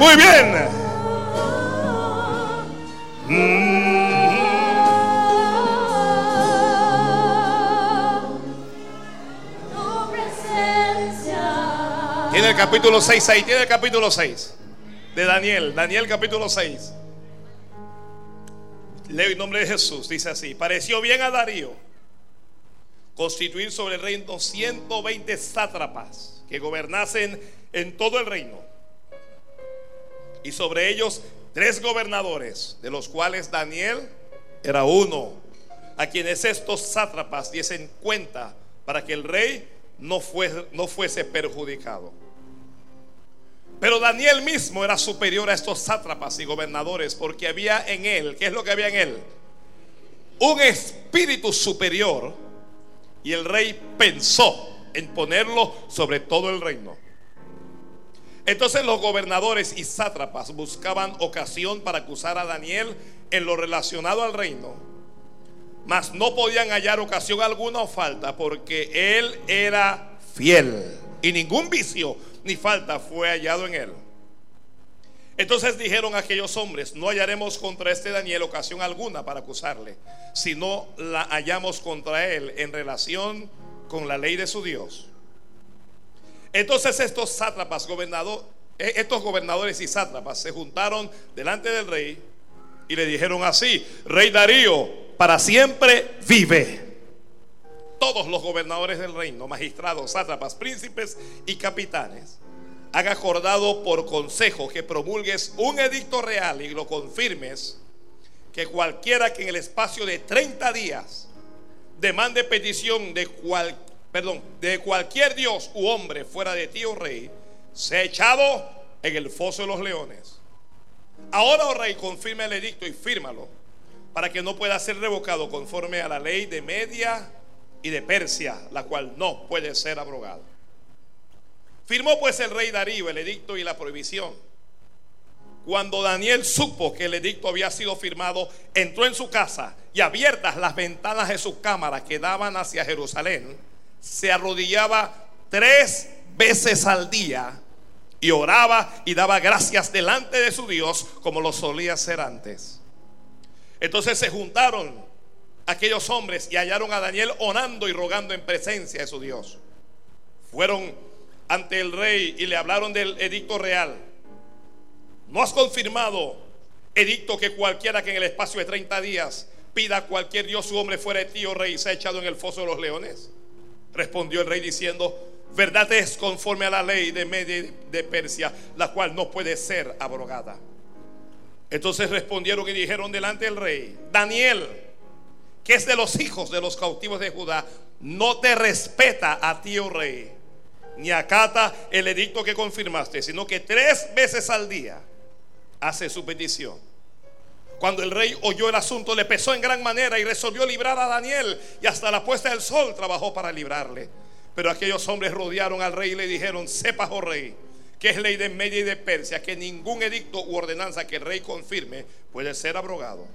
Muy bien. Tiene el capítulo 6 ahí, tiene el capítulo 6 de Daniel, Daniel capítulo 6. Leo en nombre de Jesús, dice así, pareció bien a Darío constituir sobre el reino 120 sátrapas que gobernasen en todo el reino. Y sobre ellos tres gobernadores, de los cuales Daniel era uno, a quienes estos sátrapas diesen cuenta para que el rey no fuese, perjudicado. Pero Daniel mismo era superior a estos sátrapas y gobernadores porque había en él, ¿qué es lo que había en él? Un espíritu superior y el rey pensó en ponerlo sobre todo el reino. Entonces los gobernadores y sátrapas buscaban ocasión para acusar a Daniel en lo relacionado al reino, mas no podían hallar ocasión alguna o falta porque él era fiel y ningún vicio ni falta fue hallado en él. Entonces dijeron aquellos hombres, no hallaremos contra este Daniel ocasión alguna para acusarle, si no la hallamos contra él en relación con la ley de su Dios. Entonces estos sátrapas, gobernador, eh, estos gobernadores y sátrapas se juntaron delante del rey y le dijeron así, rey Darío, para siempre vive. Todos los gobernadores del reino, magistrados, sátrapas, príncipes y capitanes, han acordado por consejo que promulgues un edicto real y lo confirmes, que cualquiera que en el espacio de 30 días demande petición de cual, perdón, de cualquier dios u hombre fuera de ti, oh rey, sea echado en el foso de los leones. Ahora, oh rey, confirma el edicto y fírmalo para que no pueda ser revocado conforme a la ley de Media y de Persia, la cual no puede ser abrogada. Firmó pues el rey Darío el edicto y la prohibición. Cuando Daniel supo que el edicto había sido firmado, entró en su casa y abiertas las ventanas de su cámara que daban hacia Jerusalén, se arrodillaba tres veces al día y oraba y daba gracias delante de su Dios como lo solía hacer antes. Entonces se juntaron aquellos hombres y hallaron a Daniel orando y rogando en presencia de su Dios. Fueron ante el rey y le hablaron del edicto real. ¿No has confirmado edicto que cualquiera que en el espacio de 30 días pida a cualquier dios su hombre fuera de ti, oh rey, se ha echado en el foso de los leones? Respondió el rey diciendo, verdad es conforme a la ley de Media de Persia, la cual no puede ser abrogada. Entonces respondieron y dijeron delante del rey, Daniel, que es de los hijos de los cautivos de Judá, no te respeta a ti, oh rey, ni acata el edicto que confirmaste, sino que tres veces al día hace su petición. Cuando el rey oyó el asunto, le pesó en gran manera y resolvió librar a Daniel y hasta la puesta del sol trabajó para librarle. Pero aquellos hombres rodearon al rey y le dijeron, sepas, oh rey, que es ley de Media y de Persia, que ningún edicto u ordenanza que el rey confirme puede ser abrogado.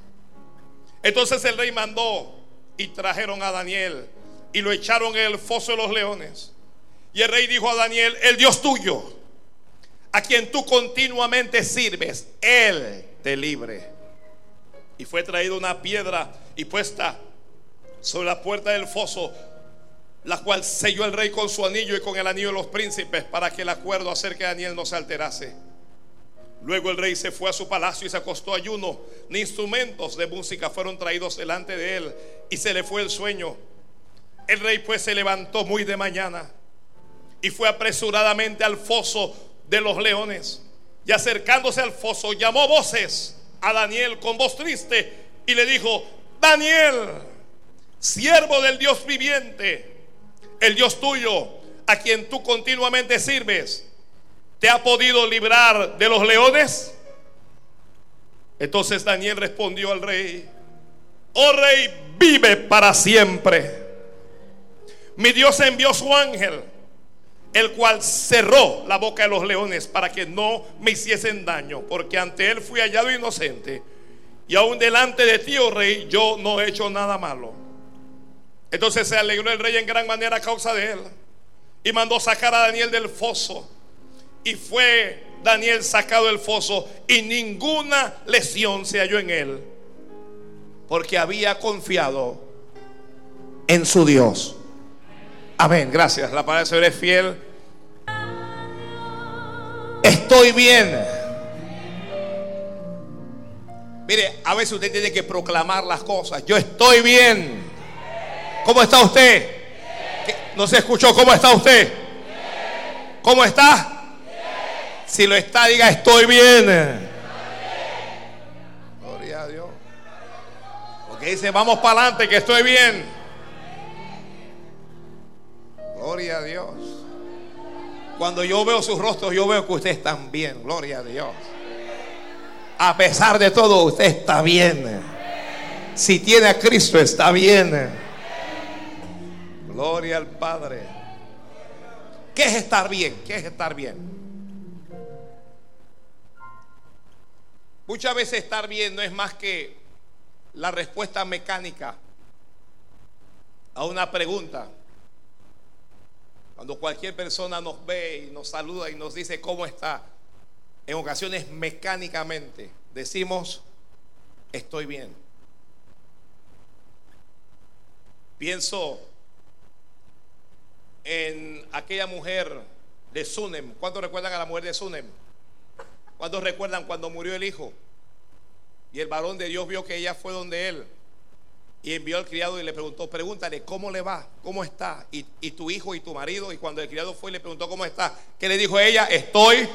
Entonces el rey mandó y trajeron a Daniel y lo echaron en el foso de los leones. Y el rey dijo a Daniel, el Dios tuyo, a quien tú continuamente sirves, Él te libre. Y fue traída una piedra y puesta sobre la puerta del foso, la cual selló el rey con su anillo y con el anillo de los príncipes para que el acuerdo acerca de Daniel no se alterase. Luego el rey se fue a su palacio y se acostó ayuno. Ni instrumentos de música fueron traídos delante de él y se le fue el sueño. El rey pues se levantó muy de mañana y fue apresuradamente al foso de los leones. Y acercándose al foso llamó voces a Daniel con voz triste y le dijo, Daniel, siervo del Dios viviente, el Dios tuyo, a quien tú continuamente sirves, ¿te ha podido librar de los leones? Entonces Daniel respondió al rey, oh rey, vive para siempre. Mi Dios envió su ángel, el cual cerró la boca de los leones para que no me hiciesen daño, porque ante él fui hallado inocente. Y aún delante de ti, oh rey, yo no he hecho nada malo. Entonces se alegró el rey en gran manera a causa de él. Y mandó sacar a Daniel del foso. Y fue Daniel sacado del foso y ninguna lesión se halló en él, porque había confiado en su Dios. Amén, gracias. La palabra del Señor es fiel. Estoy bien. Mire, a veces usted tiene que proclamar las cosas. Yo estoy bien. ¿Cómo está usted? ¿No se escuchó? ¿Cómo está usted? ¿Cómo está? Si lo está, diga, estoy bien. Gloria a Dios. Porque dice, vamos para adelante, que estoy bien. Gloria a Dios. Cuando yo veo sus rostros, yo veo que ustedes están bien. Gloria a Dios. A pesar de todo, usted está bien. Si tiene a Cristo, está bien. Gloria al Padre. ¿Qué es estar bien? ¿Qué es estar bien? Muchas veces estar bien no es más que la respuesta mecánica a una pregunta. Cuando cualquier persona nos ve y nos saluda y nos dice cómo está, en ocasiones mecánicamente decimos, estoy bien. Pienso en aquella mujer de Sunem. ¿Cuántos recuerdan a la mujer de Sunem? ¿Cuántos recuerdan cuando murió el hijo? Y el varón de Dios vio que ella fue donde él. Y envió al criado y le preguntó, pregúntale, ¿cómo le va? ¿Cómo está? Y, y tu hijo y tu marido. Y cuando el criado fue y le preguntó, ¿cómo está? ¿Qué le dijo ella? Estoy,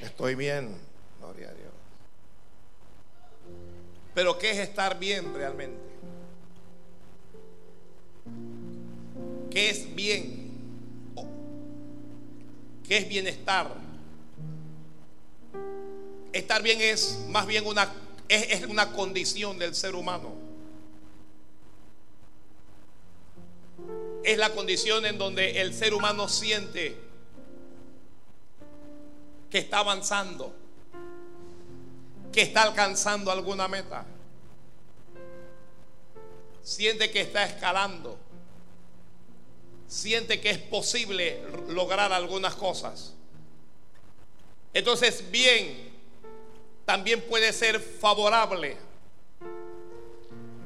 estoy bien. Gloria a Dios. Pero ¿qué es estar bien realmente? ¿Qué es bien? ¿Qué es bienestar? Estar bien es más bien una, es, es una condición del ser humano. Es la condición en donde el ser humano siente que está avanzando, que está alcanzando alguna meta, siente que está escalando, siente que es posible lograr algunas cosas. Entonces, bien, también puede ser favorable,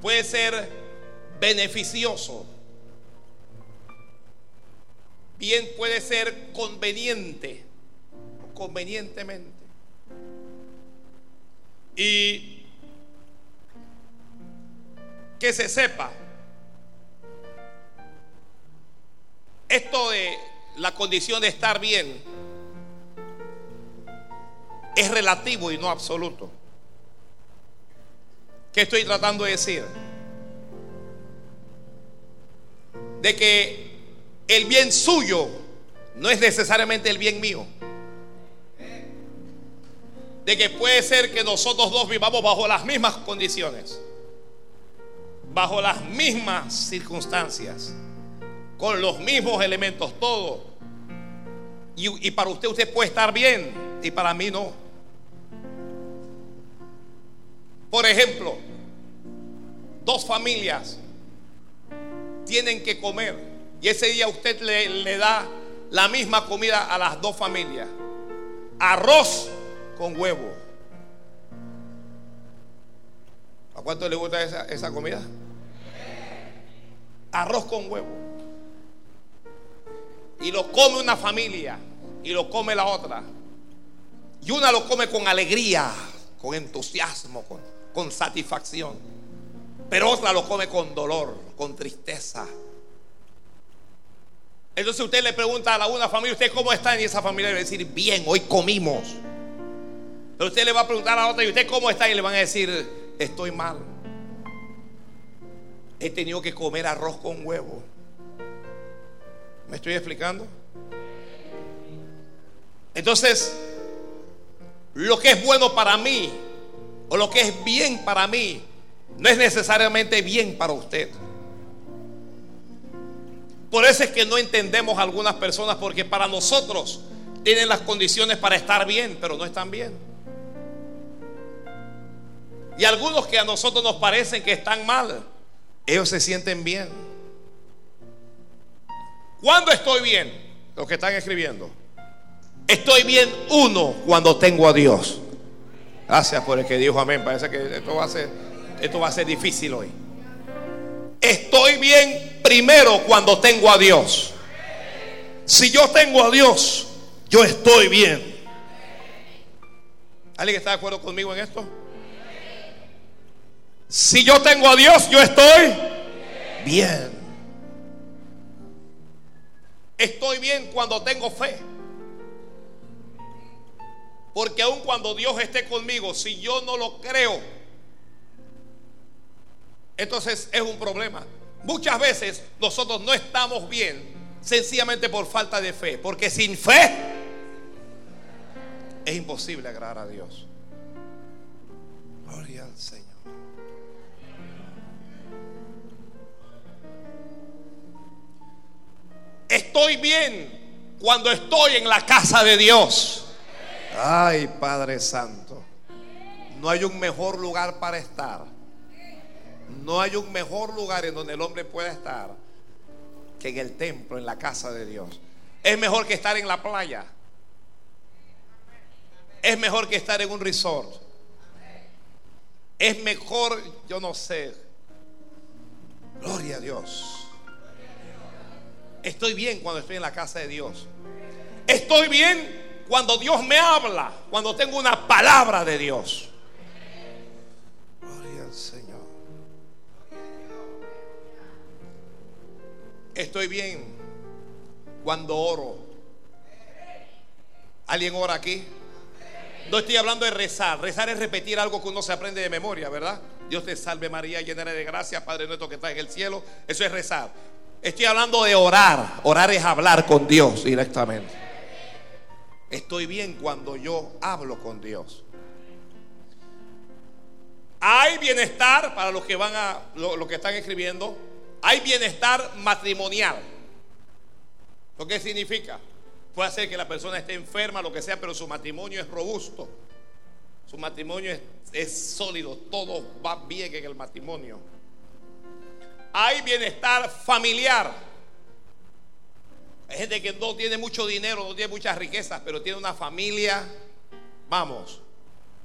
puede ser beneficioso, bien puede ser conveniente, convenientemente. Y que se sepa, esto de la condición de estar bien es relativo y no absoluto. ¿Qué estoy tratando de decir? De que el bien suyo no es necesariamente el bien mío. De que puede ser que nosotros dos vivamos bajo las mismas condiciones, bajo las mismas circunstancias, con los mismos elementos, todo. Y, y para usted usted puede estar bien y para mí no. Por ejemplo, dos familias tienen que comer y ese día usted le, da la misma comida a las dos familias. Arroz con huevo. ¿A cuánto le gusta esa, esa comida? Arroz con huevo. Y lo come una familia y lo come la otra. Y una lo come con alegría, con entusiasmo, con, con satisfacción. Pero otra lo come con dolor, con tristeza. Entonces usted le pregunta a la una familia, ¿usted cómo está? Y esa familia le va a decir, bien, hoy comimos. Pero usted le va a preguntar a la otra, ¿y usted cómo está? Y le van a decir, estoy mal. He tenido que comer arroz con huevo. ¿Me estoy explicando? Entonces, lo que es bueno para mí o lo que es bien para mí no es necesariamente bien para usted. Por eso es que no entendemos a algunas personas porque para nosotros tienen las condiciones para estar bien, pero no están bien. Y algunos que a nosotros nos parecen que están mal, ellos se sienten bien. ¿Cuándo estoy bien? Los que están escribiendo. Estoy bien uno cuando tengo a Dios. Gracias por el que dijo amén. Parece que esto va a ser, esto va a ser difícil hoy. Estoy bien primero cuando tengo a Dios. Si yo tengo a Dios, yo estoy bien. ¿Alguien está de acuerdo conmigo en esto? Si yo tengo a Dios, yo estoy bien. Estoy bien cuando tengo fe. Porque aun cuando Dios esté conmigo, si yo no lo creo, entonces es un problema. Muchas veces nosotros no estamos bien sencillamente por falta de fe. Porque sin fe es imposible agradar a Dios. Gloria al Señor. Estoy bien cuando estoy en la casa de Dios. Ay, Padre Santo. No hay un mejor lugar para estar. No hay un mejor lugar en donde el hombre pueda estar que en el templo, en la casa de Dios. Es mejor que estar en la playa. Es mejor que estar en un resort. Es mejor, yo no sé. Gloria a Dios. Estoy bien cuando estoy en la casa de Dios. Estoy bien cuando Dios me habla, cuando tengo una palabra de Dios. Estoy bien cuando oro. ¿Alguien ora aquí? No estoy hablando de rezar. Rezar es repetir algo que uno se aprende de memoria, ¿verdad? Dios te salve María, llena de gracia, Padre nuestro que está en el cielo. Eso es rezar. Estoy hablando de orar. Orar es hablar con Dios directamente. Estoy bien cuando yo hablo con Dios. Hay bienestar para los que van a los que están escribiendo. Hay bienestar matrimonial. ¿Lo que significa? Puede ser que la persona esté enferma, lo que sea, pero su matrimonio es robusto. Su matrimonio es, sólido. Todo va bien en el matrimonio. Hay bienestar familiar. Hay gente que no tiene mucho dinero, no tiene muchas riquezas, pero tiene una familia. Vamos,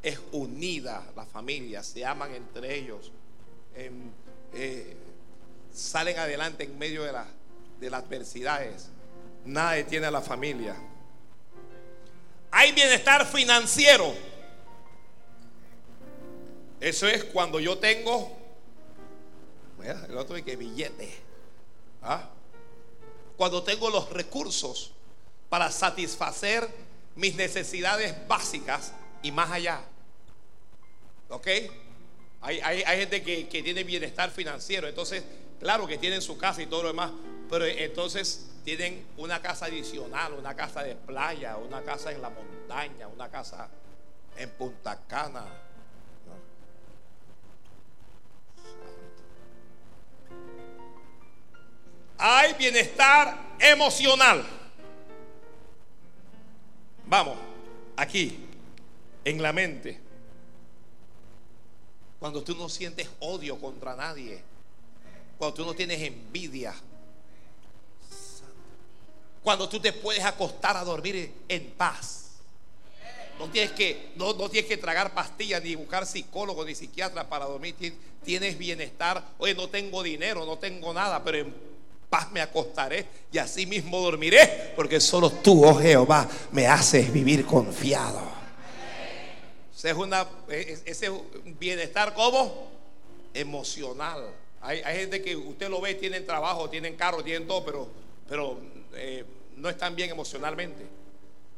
es unida la familia, se aman entre ellos. em, eh, salen adelante en medio de, de las adversidades. Nada detiene a la familia. Hay bienestar financiero. Eso es cuando yo tengo, mira, el otro que billete. ¿Ah? Cuando tengo los recursos para satisfacer mis necesidades básicas y más allá. ¿Ok? Hay, hay- hay gente que, que tiene bienestar financiero, entonces, claro que tienen su casa y todo lo demás, pero entonces tienen una casa adicional, una casa de playa, una casa en la montaña, una casa en Punta Cana. Hay bienestar emocional. Vamos, aquí, en la mente. Cuando tú no sientes odio contra nadie. Cuando tú no tienes envidia. Cuando tú te puedes acostar a dormir en paz. No tienes que, no, no tienes que tragar pastillas, ni buscar psicólogo, ni psiquiatra para dormir. Tien- Tienes bienestar. Oye, no tengo dinero, no tengo nada, pero en paz me acostaré y así mismo dormiré. Porque solo tú, oh Jehová, me haces vivir confiado. Ese es, una, ese es un bienestar como emocional. Hay, gente que usted lo ve, tienen trabajo, tienen carro, tienen todo, pero, pero eh, no están bien emocionalmente.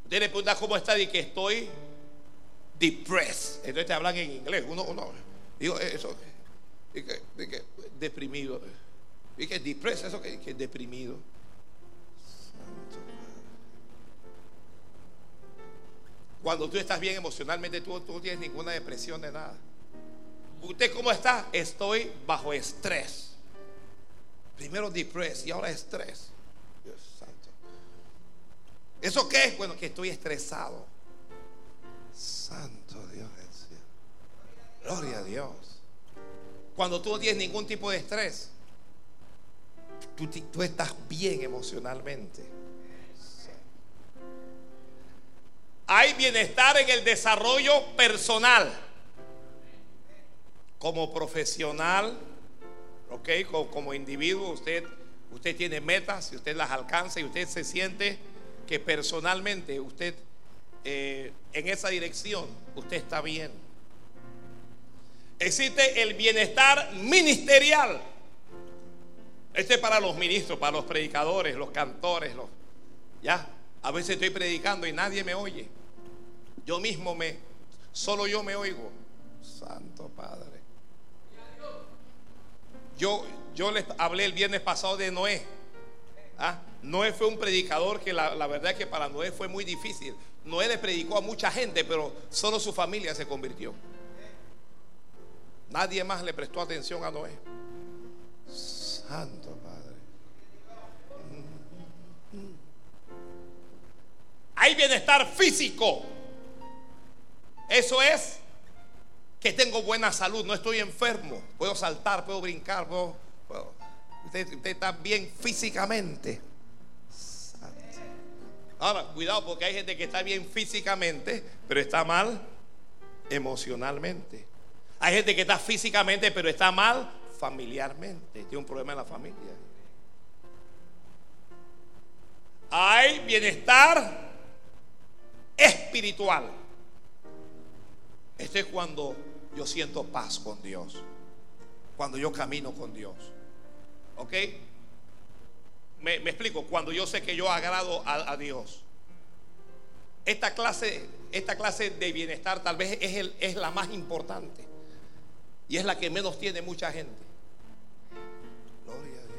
Usted le pregunta cómo está y que estoy depressed. Entonces te hablan en inglés. Uno, uno digo, eh, eso, y que, y que deprimido. Y que depressed, eso que, que deprimido. Cuando tú estás bien emocionalmente, tú, tú no tienes ninguna depresión de nada. ¿Usted cómo está? Estoy bajo estrés. Primero depressed y ahora estrés. Dios santo. ¿Eso qué es? Bueno, que estoy estresado. Santo Dios del cielo. Gloria a Dios. Cuando tú no tienes ningún tipo de estrés, tú estás bien emocionalmente. Hay bienestar en el desarrollo personal. Como profesional, ok, como, individuo, usted, usted tiene metas y usted las alcanza y usted se siente que personalmente usted eh, en esa dirección, usted está bien. Existe el bienestar ministerial. Este es para los ministros, para los predicadores, los cantores, los ya. A veces estoy predicando y nadie me oye. Yo mismo me, solo yo me oigo. Santo Padre. Yo, yo les hablé el viernes pasado de Noé. ¿Ah? Noé fue un predicador que la, la verdad es que para Noé fue muy difícil. Noé le predicó a mucha gente, pero solo su familia se convirtió. Nadie más le prestó atención a Noé. Santo Padre. Hay bienestar físico. Eso es que tengo buena salud, no estoy enfermo, puedo saltar, puedo brincar, puedo. Usted, usted, está bien físicamente. Ahora, cuidado porque hay gente que está bien físicamente, pero está mal emocionalmente. Hay gente que está físicamente, pero está mal familiarmente. Tiene un problema en la familia. Hay bienestar espiritual. Este es cuando yo siento paz con Dios. Cuando yo camino con Dios. ¿Ok? Me, explico. Cuando yo sé que yo agrado a, Dios. Esta clase, esta clase de bienestar tal vez es la más importante. Y es la que menos tiene mucha gente. Gloria a Dios.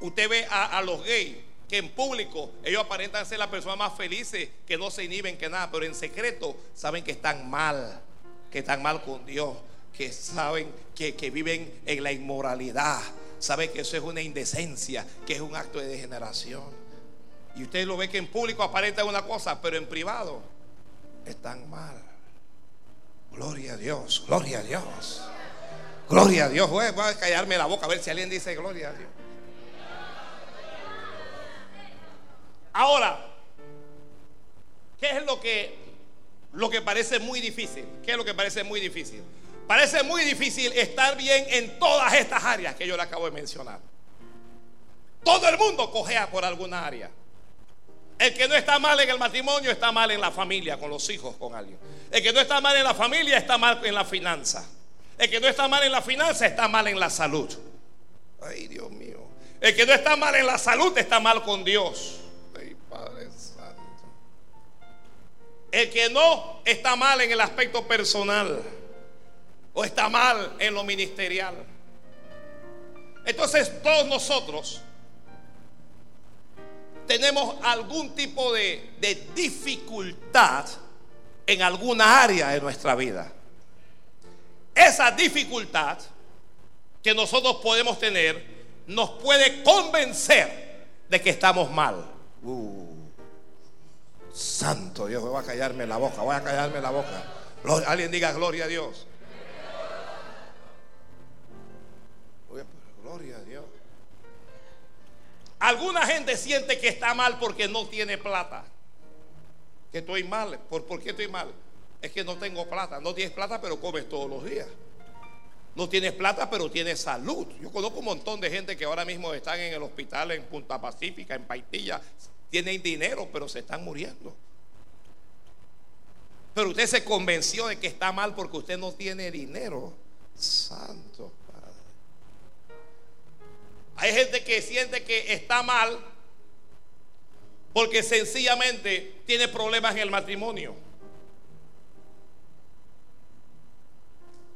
Usted ve a, a los gays que en público ellos aparentan ser las personas más felices, que no se inhiben, que nada, pero en secreto saben que están mal, que están mal con Dios, que saben que, que viven en la inmoralidad, saben que eso es una indecencia, que es un acto de degeneración. Y usted lo ve que en público aparentan una cosa, pero en privado están mal. Gloria a Dios, gloria a Dios. Gloria a Dios. Voy a callarme la boca a ver si alguien dice gloria a Dios. Ahora, ¿qué es lo que, lo que parece muy difícil? ¿Qué es lo que parece muy difícil? Parece muy difícil estar bien en todas estas áreas que yo le acabo de mencionar. Todo el mundo cojea por alguna área. El que no está mal en el matrimonio está mal en la familia, con los hijos, con alguien. El que no está mal en la familia está mal en la finanza. El que no está mal en la finanza está mal en la salud. Ay, Dios mío. El que no está mal en la salud está mal con Dios. El que no está mal en el aspecto personal o está mal en lo ministerial. Entonces todos nosotros tenemos algún tipo de, dificultad en alguna área de nuestra vida. Esa dificultad que nosotros podemos tener nos puede convencer de que estamos mal. Uh, santo Dios, voy a callarme la boca, voy a callarme la boca. Alguien diga gloria a Dios. Gloria a Dios. Alguna gente siente que está mal porque no tiene plata. Que estoy mal. ¿Por, ¿Por qué estoy mal? Es que no tengo plata. No tienes plata, pero comes todos los días. No tienes plata, pero tienes salud. Yo conozco un montón de gente que ahora mismo están en el hospital en Punta Pacífica, en Paitilla. Tienen dinero, pero se están muriendo. Pero usted se convenció de que está mal porque usted no tiene dinero. Santo Padre. Hay gente que siente que está mal porque sencillamente tiene problemas en el matrimonio.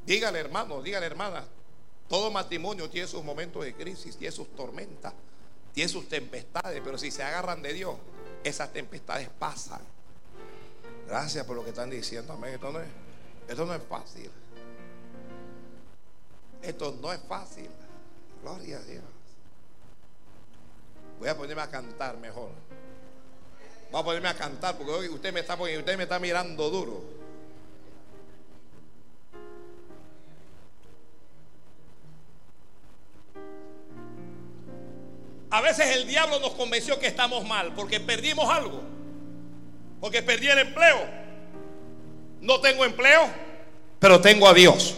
Dígale hermano, dígale hermana, todo matrimonio tiene sus momentos de crisis, tiene sus tormentas, tiene sus tempestades, pero si se agarran de Dios, esas tempestades pasan. Gracias por lo que están diciendo, amén. Esto no es, esto no es fácil. Esto no es fácil. Gloria a Dios. Voy a ponerme a cantar mejor. Voy a ponerme a cantar porque hoy usted me está, usted me está mirando duro. A veces el diablo nos convenció que estamos mal porque perdimos algo. Porque perdí el empleo. No tengo empleo, pero tengo a Dios.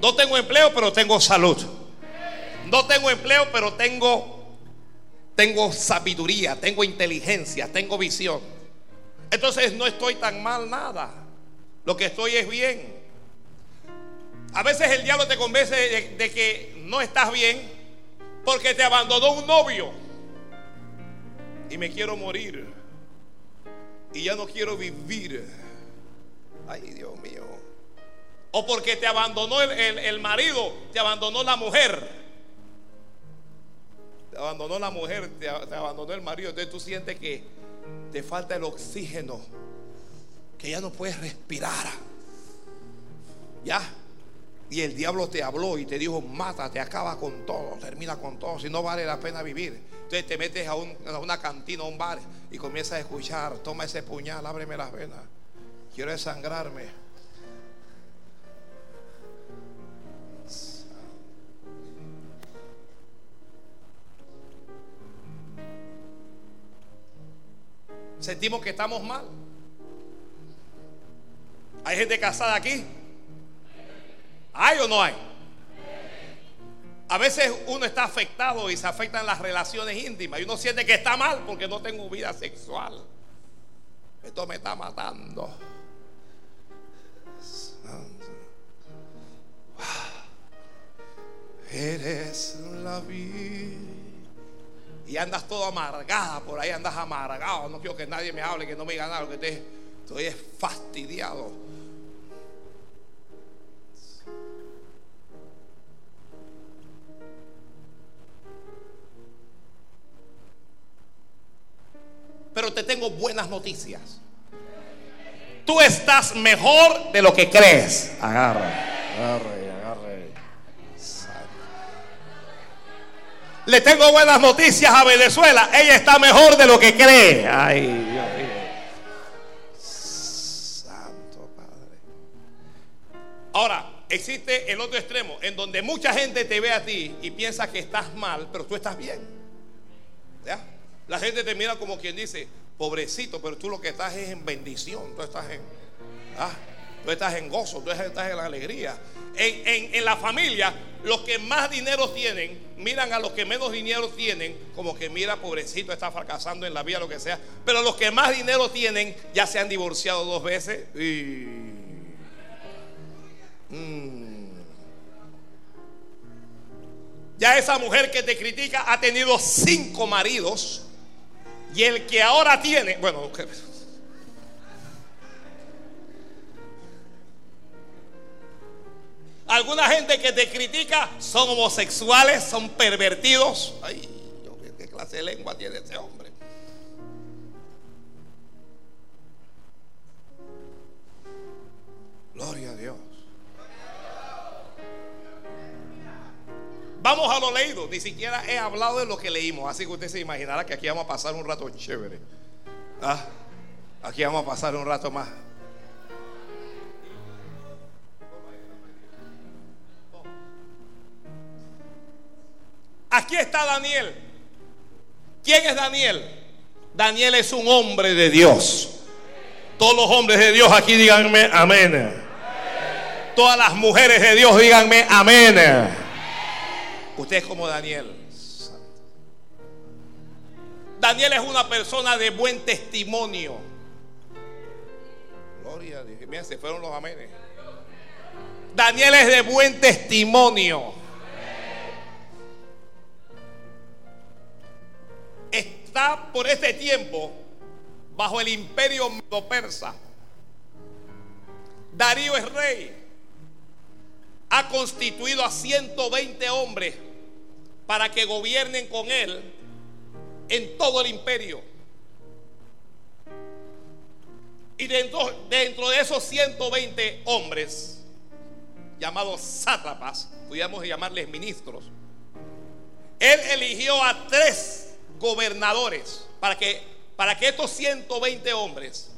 No tengo empleo, pero tengo salud. No tengo empleo, pero tengo tengo sabiduría, tengo inteligencia, tengo visión. Entonces no estoy tan mal nada. Lo que estoy es bien. A veces el diablo te convence de, de que no estás bien porque te abandonó un novio. Y me quiero morir. Y ya no quiero vivir. Ay, Dios mío. O porque te abandonó el, el- el marido, te abandonó la mujer. Te abandonó la mujer, te, te abandonó el marido. Entonces tú sientes que te falta el oxígeno. Que ya no puedes respirar. Ya. Y el diablo te habló y te dijo, mátate, acaba con todo, termina con todo, si no vale la pena vivir. Entonces te metes a, un- a una cantina, a un bar y comienzas a escuchar, toma ese puñal, ábreme las venas, quiero desangrarme. Sentimos que estamos mal. ¿Hay gente casada aquí? ¿Hay o no hay? A veces uno está afectado y se afectan las relaciones íntimas y uno siente que está mal porque no tengo vida sexual. Esto me está matando. Eres la vida. Y andas todo amargada, por ahí andas amargado. No quiero que nadie me hable, que no me diga nada, que te, estoy es fastidiado. Pero te tengo buenas noticias. Tú estás mejor de lo que crees. Agarra, agarre, agarre. Le tengo buenas noticias a Venezuela. Ella está mejor de lo que cree. Ay, Dios mío. Santo Padre. Ahora, existe el otro extremo, en donde mucha gente te ve a ti y piensa que estás mal, pero tú estás bien. ¿Ya? La gente te mira como quien dice, pobrecito, pero tú lo que estás es en bendición, tú estás en, ah, tú estás en gozo, tú estás en la alegría. En, en- en la familia, los que más dinero tienen, miran a los que menos dinero tienen, como que mira, pobrecito, está fracasando en la vida, lo que sea. Pero los que más dinero tienen, ya se han divorciado dos veces. Y, mm. Ya esa mujer que te critica ha tenido cinco maridos. Y el que ahora tiene, bueno, alguna gente que te critica son homosexuales, son pervertidos. Ay, yo, ¿qué- ¿qué clase de lengua tiene ese hombre? Gloria a Dios. Vamos a lo leído, ni siquiera he hablado de lo que leímos, así que usted se imaginará que aquí vamos a pasar un rato chévere. Ah, aquí vamos a pasar un rato más. Aquí está Daniel. ¿Quién es Daniel? Daniel es un hombre de Dios. Todos los hombres de Dios aquí díganme amén. Todas las mujeres de Dios díganme amén. Usted es como Daniel. Daniel es una persona de buen testimonio. Gloria a Dios. Mira, se fueron los amenes. Daniel es de buen testimonio. Está por este tiempo bajo el imperio medo-persa. Darío es rey. Ha constituido a 120 hombres para que gobiernen con él en todo el imperio. Y dentro, dentro de esos 120 hombres, llamados sátrapas, pudiéramos llamarles ministros, él eligió a tres gobernadores para que, para que estos 120 hombres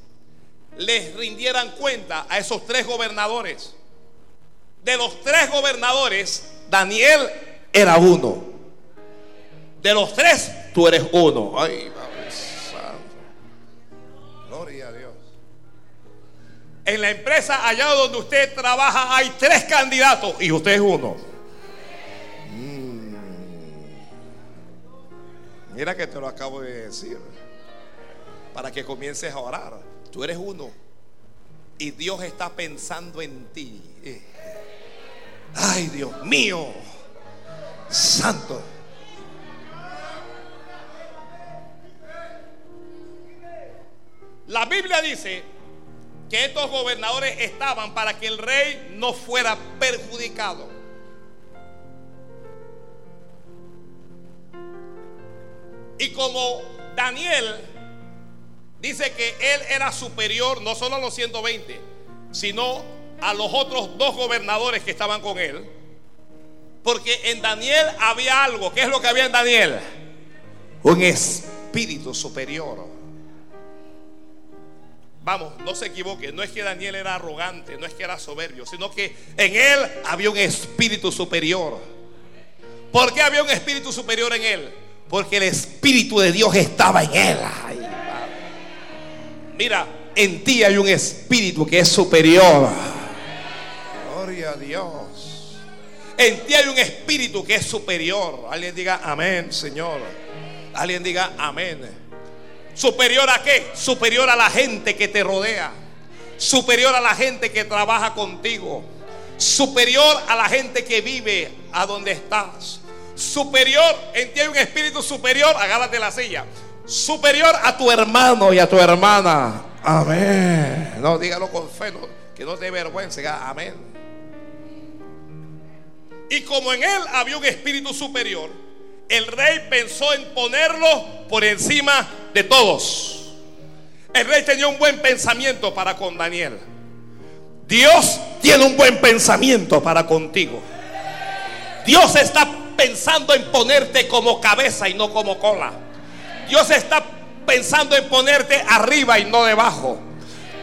les rindieran cuenta a esos tres gobernadores. De los tres gobernadores, Daniel era uno. De los tres, tú eres uno. Ay, Padre Santo. En la empresa allá donde usted trabaja hay tres candidatos y usted es uno. Mm. Mira que te lo acabo de decir. Para que comiences a orar. Tú eres uno. Y Dios está pensando en ti. Ay, Dios mío. Santo. La Biblia dice que estos gobernadores estaban para que el rey no fuera perjudicado. Y como Daniel dice que él era superior no solo a los 120, sino a los otros dos gobernadores que estaban con él. Porque en Daniel había algo. ¿Qué es lo que había en Daniel? Un espíritu superior. Vamos, no se equivoque, no es que Daniel era arrogante, no es que era soberbio, sino que en él había un espíritu superior. ¿Por qué había un espíritu superior en él? Porque el espíritu de Dios estaba en él. mira, en ti hay un espíritu que es superior. Gloria a Dios. En ti hay un espíritu que es superior. Alguien diga amén, Señor. Alguien diga amén. ¿Superior a qué? Superior a la gente que te rodea. Superior a la gente que trabaja contigo. Superior a la gente que vive a donde estás. Superior, en ti hay un espíritu superior, agárrate la silla. Superior a tu hermano y a tu hermana. Amén. No, dígalo con fe, que no te vergüence. Amén. Y como en él había un espíritu superior, el rey pensó en ponerlo por encima de todos. El rey tenía un buen pensamiento para con Daniel. Dios tiene un buen pensamiento para contigo. Dios está pensando en ponerte como cabeza y no como cola. Dios está pensando en ponerte arriba y no debajo.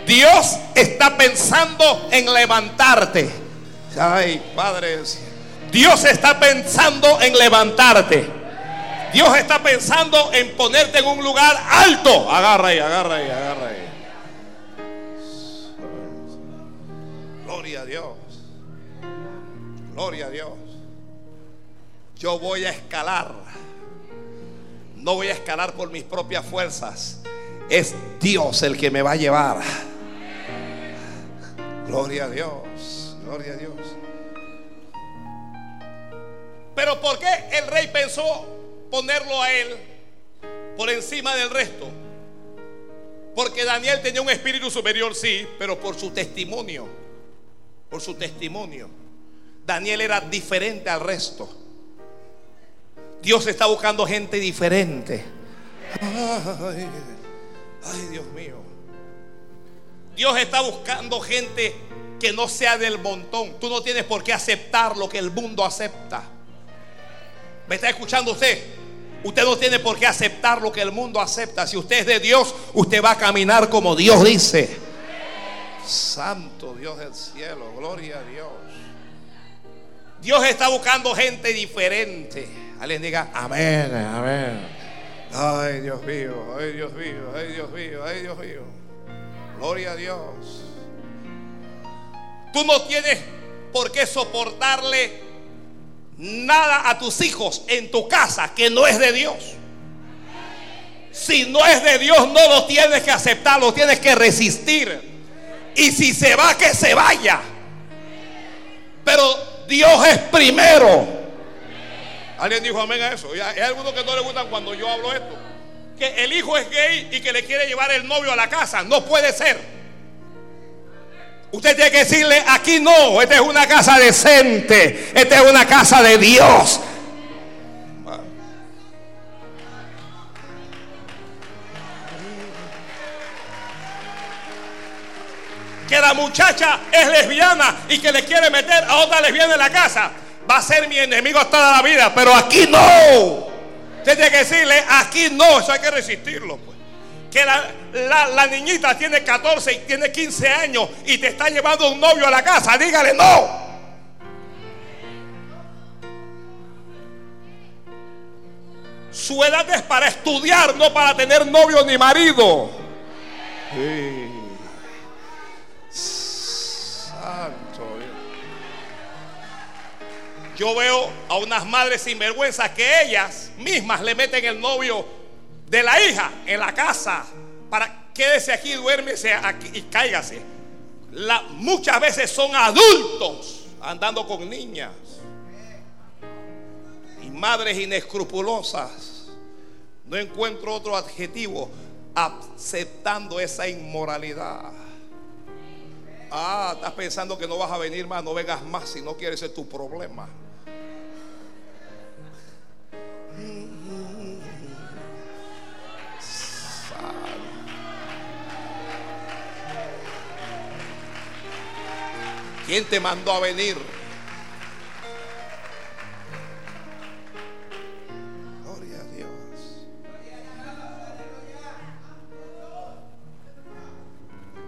Dios está pensando en levantarte. Ay, padres. Dios está pensando en levantarte. Dios está pensando en ponerte en un lugar alto. Agarra ahí, agarra ahí, agarra ahí. Gloria a Dios. Gloria a Dios. Yo voy a escalar. No voy a escalar por mis propias fuerzas. Es Dios el que me va a llevar. Gloria a Dios. Gloria a Dios. Pero ¿por qué el rey pensó ponerlo a él por encima del resto. Porque Daniel tenía un espíritu superior, sí, pero por su testimonio, por su testimonio, Daniel era diferente al resto. Dios está buscando gente diferente. Ay, Dios mío. Dios está buscando gente que no sea del montón. Tú no tienes por qué aceptar lo que el mundo acepta. ¿Me está escuchando usted? Usted no tiene por qué aceptar lo que el mundo acepta. Si usted es de Dios, usted va a caminar como Dios dice. Santo Dios del cielo, gloria a Dios. Dios está buscando gente diferente. Alguien diga amén, amén. Ay, Dios mío, ay, Dios mío, ay, Dios mío, ay, Dios mío. Gloria a Dios. Tú no tienes por qué soportarle nada a tus hijos en tu casa que no es de Dios. Si no es de Dios, no lo tienes que aceptar, lo tienes que resistir. Y si se va, que se vaya. Pero Dios es primero. ¿Alguien dijo amén a eso? Hay algunos que no le gustan cuando yo hablo esto. Que el hijo es gay y que le quiere llevar el novio a la casa. No puede ser. Usted tiene que decirle, aquí no, esta es una casa decente, esta es una casa de Dios. Que la muchacha es lesbiana y que le quiere meter a otra lesbiana en la casa. Va a ser mi enemigo toda la vida, pero aquí no. Usted tiene que decirle, aquí no, eso hay que resistirlo. Pues que la, niñita tiene 14 y tiene 15 años y te está llevando un novio a la casa, dígale no. Su edad es para estudiar, no para tener novio ni marido. Santo Dios. Yo veo a unas madres sinvergüenzas que ellas mismas le meten el novio de la hija en la casa para quédese aquí, duérmese aquí y cáigase. Muchas veces son adultos andando con niñas y madres inescrupulosas. No encuentro otro adjetivo aceptando esa inmoralidad. Ah, estás pensando que no vas a venir más, no vengas más si no quieres ser tu problema. ¿Quién te mandó a venir? Gloria a Dios.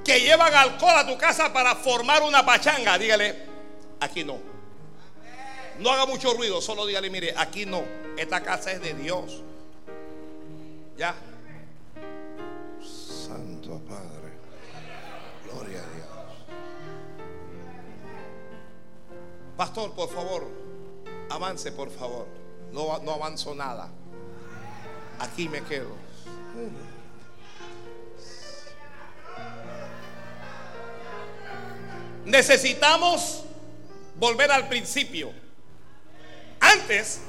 Que llevan alcohol a tu casa para formar una pachanga. Dígale, aquí no. No haga mucho ruido, solo dígale, mire, aquí no. Esta casa es de Dios. Ya. Pastor, por favor, avance, por favor. No, no avanzo nada. Aquí me quedo. Necesitamos volver al principio. Antes,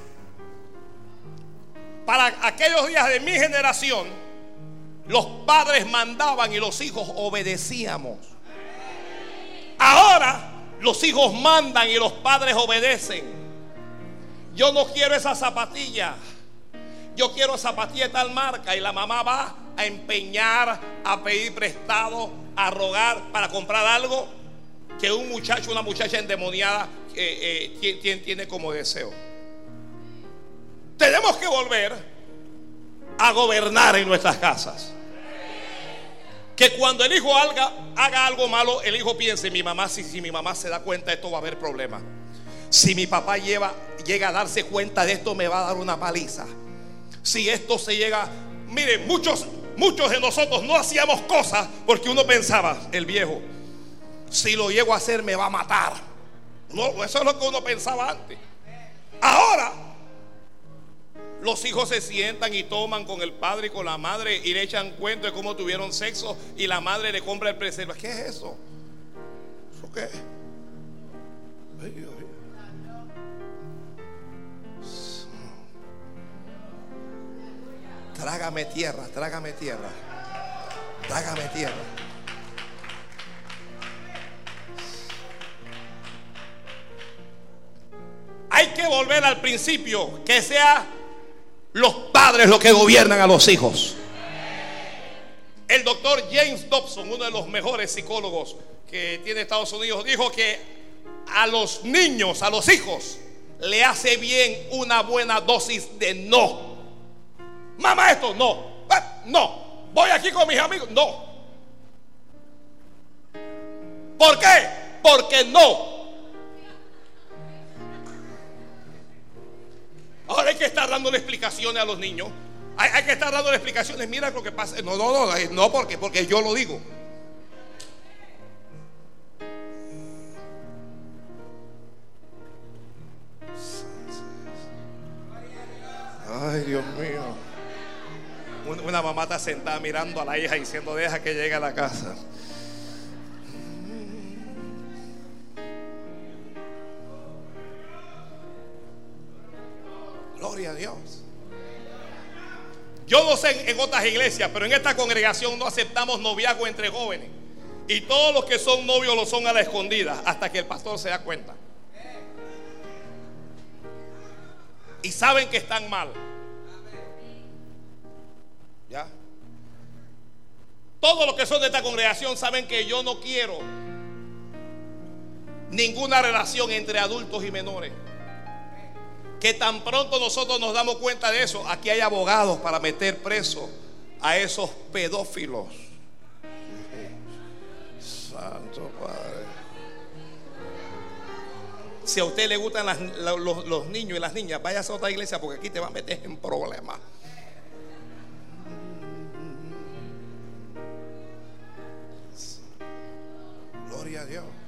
para aquellos días de mi generación, los padres mandaban y los hijos obedecíamos. Ahora los hijos mandan y los padres obedecen. Yo no quiero esa zapatilla. Yo quiero zapatilla de tal marca y la mamá va a empeñar, a pedir prestado, a rogar para comprar algo que un muchacho, una muchacha endemoniada eh, eh, tiene, tiene como deseo. Tenemos que volver a gobernar en nuestras casas. Que cuando el hijo haga, haga algo malo, el hijo piense, mi mamá, si, si mi mamá se da cuenta, esto va a haber problema. Si mi papá llega a darse cuenta de esto, me va a dar una paliza. Si esto se llega, miren, muchos, muchos de nosotros no hacíamos cosas porque uno pensaba, el viejo, si lo llego a hacer me va a matar. No, eso es lo que uno pensaba antes. Ahora los hijos se sientan y toman con el padre y con la madre y le echan cuento de cómo tuvieron sexo y la madre le compra el preservativo. ¿Qué es eso? ¿Eso qué? Trágame tierra, trágame tierra. Trágame tierra. Hay que volver al principio, que sea los padres los que gobiernan a los hijos. El doctor James Dobson, uno de los mejores psicólogos que tiene Estados Unidos, dijo que a los niños, a los hijos, le hace bien una buena dosis de no. Mamá, esto no. Eh, No. Voy aquí con mis amigos. No. ¿Por qué? Porque no. Ahora hay que estar dándole explicaciones a los niños. Hay, que estar dándole explicaciones. Mira lo que pasa. No, no, no, no, porque, porque yo lo digo. Ay, Dios mío. Una mamá está sentada mirando a la hija diciendo, deja que llegue a la casa. Gloria a Dios. Yo no sé en otras iglesias, pero en esta congregación no aceptamos noviazgo entre jóvenes. Y todos los que son novios lo son a la escondida hasta que el pastor se da cuenta. Y saben que están mal. ¿Ya? Todos los que son de esta congregación saben que yo no quiero ninguna relación entre adultos y menores que tan pronto nosotros nos damos cuenta de eso, aquí hay abogados para meter preso a esos pedófilos. Santo Padre. Si a usted le gustan los, niños y las niñas, vaya a otra iglesia porque aquí te va a meter en problemas. Gloria a Dios.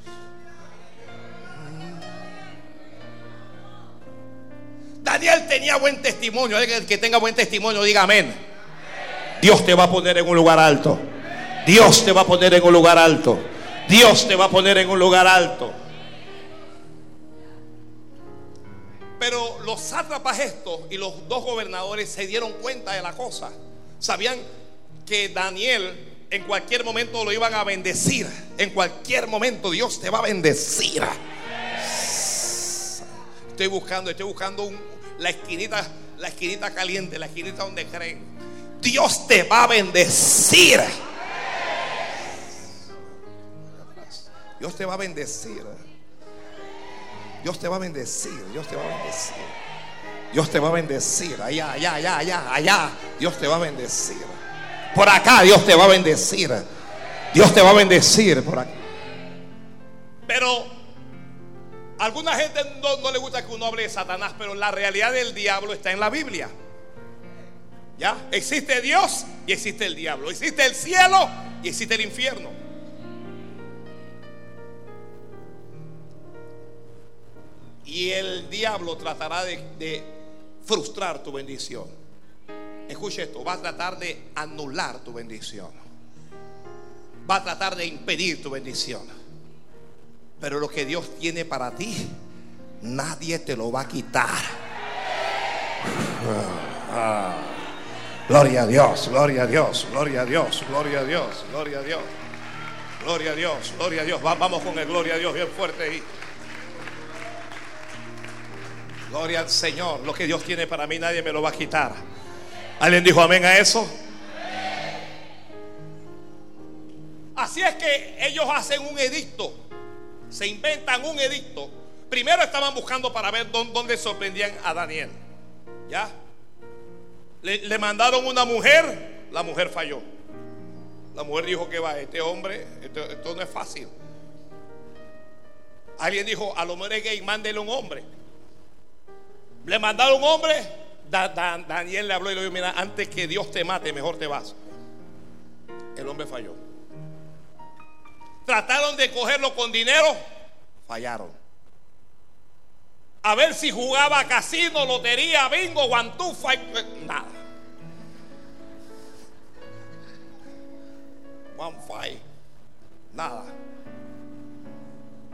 Daniel tenía buen testimonio. El que tenga buen testimonio, diga amén. Dios te va a poner en un lugar alto. Dios te va a poner en un lugar alto. Dios te va a poner en un lugar alto. Pero los sátrapas estos y los dos gobernadores se dieron cuenta de la cosa. Sabían que Daniel en cualquier momento lo iban a bendecir. En cualquier momento Dios te va a bendecir. Estoy buscando, estoy buscando la esquinita, la esquinita caliente, la esquinita donde creen. Dios te va a bendecir. Dios te va a bendecir. Dios te va a bendecir. Dios te va a bendecir. Dios te va a bendecir. Allá, allá, allá, allá, allá. Dios te va a bendecir. Por acá Dios te va a bendecir. Dios te va a bendecir por aquí. Pero alguna gente no, no, le gusta que uno hable de Satanás, pero la realidad del diablo está en la Biblia. ¿Ya? Existe Dios y existe el diablo. Existe el cielo y existe el infierno. Y el diablo tratará de, de frustrar tu bendición. Escuche esto, va a tratar de anular tu bendición. Va a tratar de impedir tu bendición. Pero lo que Dios tiene para ti, nadie te lo va a quitar. Gloria a Dios, gloria a Dios, gloria a Dios, gloria a Dios, gloria a Dios. Gloria a Dios, gloria a Dios. Vamos con el gloria a Dios bien fuerte ahí. Gloria al Señor. Lo que Dios tiene para mí nadie me lo va a quitar. ¿Alguien dijo amén a eso? Así es que ellos hacen un edicto. Se inventan un edicto. Primero estaban buscando para ver dónde sorprendían a Daniel. ¿Ya? Le, mandaron una mujer. La mujer falló. La mujer dijo que va, este hombre, esto, no es fácil. Alguien dijo, a lo mejor es gay, mándele un hombre. Le mandaron un hombre. Da, da, Daniel le habló y le dijo, mira, antes que Dios te mate, mejor te vas. El hombre falló. Trataron de cogerlo con dinero, fallaron. A ver si jugaba casino, lotería, bingo, guantufa, y, nada. One nada.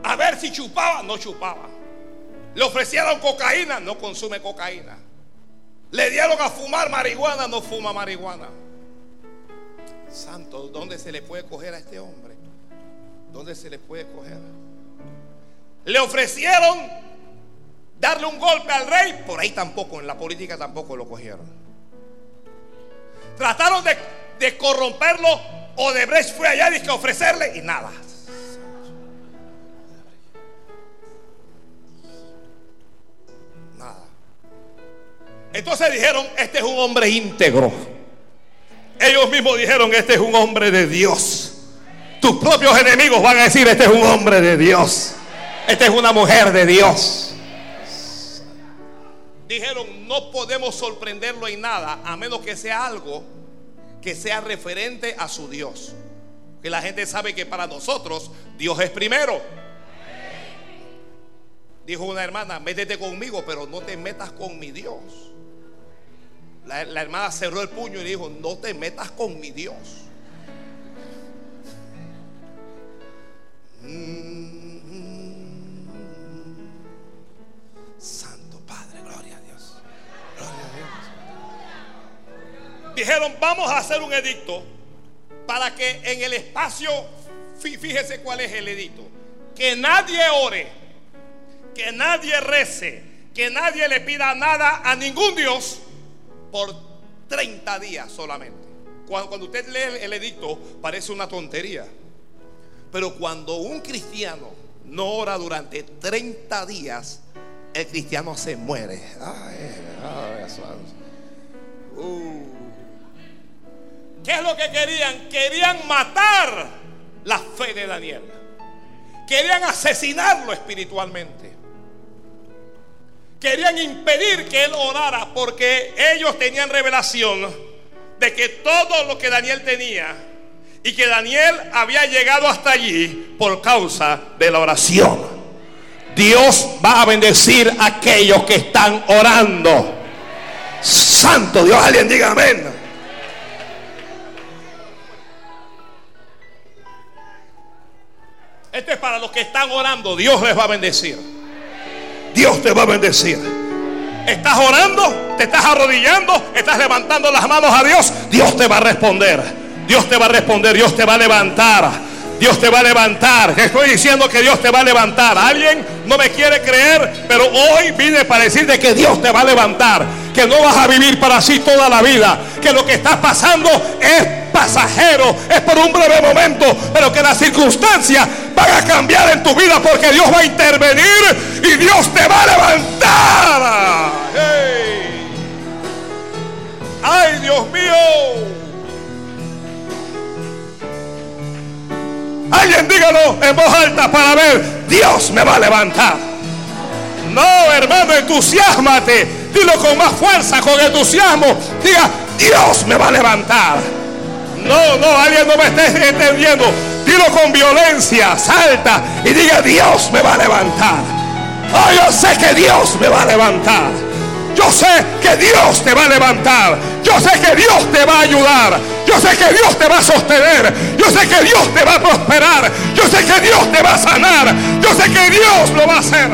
A ver si chupaba, no chupaba. Le ofrecieron cocaína, no consume cocaína. Le dieron a fumar marihuana, no fuma marihuana. Santo, ¿dónde se le puede coger a este hombre? ¿Dónde se le puede coger? Le ofrecieron darle un golpe al rey, por ahí tampoco, en la política tampoco lo cogieron. Trataron de, de corromperlo, o de Brecht fue allá y que ofrecerle y nada. Nada. Entonces dijeron, este es un hombre íntegro. Ellos mismos dijeron, este es un hombre de Dios. Tus propios enemigos van a decir, este es un hombre de Dios. Esta es una mujer de Dios. Dijeron, no podemos sorprenderlo en nada, a menos que sea algo que sea referente a su Dios. Que la gente sabe que para nosotros Dios es primero. Dijo una hermana, métete conmigo, pero no te metas con mi Dios. La, la, hermana cerró el puño y dijo, no te metas con mi Dios. Santo Padre, gloria a Dios. Dijeron, vamos a hacer un edicto para que en el espacio, fíjese cuál es el edicto, que nadie ore, que nadie rece, que nadie le pida nada a ningún Dios por 30 días solamente. Cuando, usted lee el edicto parece una tontería. Pero cuando un cristiano no ora durante 30 días, el cristiano se muere. Uh. ¿Qué es lo que querían? Querían matar la fe de Daniel. Querían asesinarlo espiritualmente. Querían impedir que él orara porque ellos tenían revelación de que todo lo que Daniel tenía y que Daniel había llegado hasta allí por causa de la oración. Dios va a bendecir a aquellos que están orando. Santo Dios, alguien diga amén. Este es para los que están orando. Dios les va a bendecir. Dios te va a bendecir. Estás orando, te estás arrodillando, estás levantando las manos a Dios. Dios te va a responder. Dios te va a responder. Dios te va a levantar. Dios te va a levantar. Estoy diciendo que Dios te va a levantar. Alguien no me quiere creer, pero hoy vine para decirte que Dios te va a levantar. Que no vas a vivir para así toda la vida. Que lo que estás pasando es pasajero, es por un breve momento, pero que las circunstancias van a cambiar en tu vida porque Dios va a intervenir y Dios te va a levantar. Ay, Dios mío. Alguien dígalo en voz alta para ver, Dios me va a levantar. No, hermano, entusiasmate. Dilo con más fuerza, con entusiasmo. Diga, Dios me va a levantar. No, no, alguien no me está entendiendo. Dilo con violencia, salta y diga, Dios me va a levantar. Oh, yo sé que Dios me va a levantar. Yo sé que Dios te va a levantar. Yo sé que Dios te va a ayudar. Yo sé que Dios te va a sostener. Yo sé que Dios te va a prosperar. Yo sé que Dios te va a sanar. Yo sé que Dios lo va a hacer.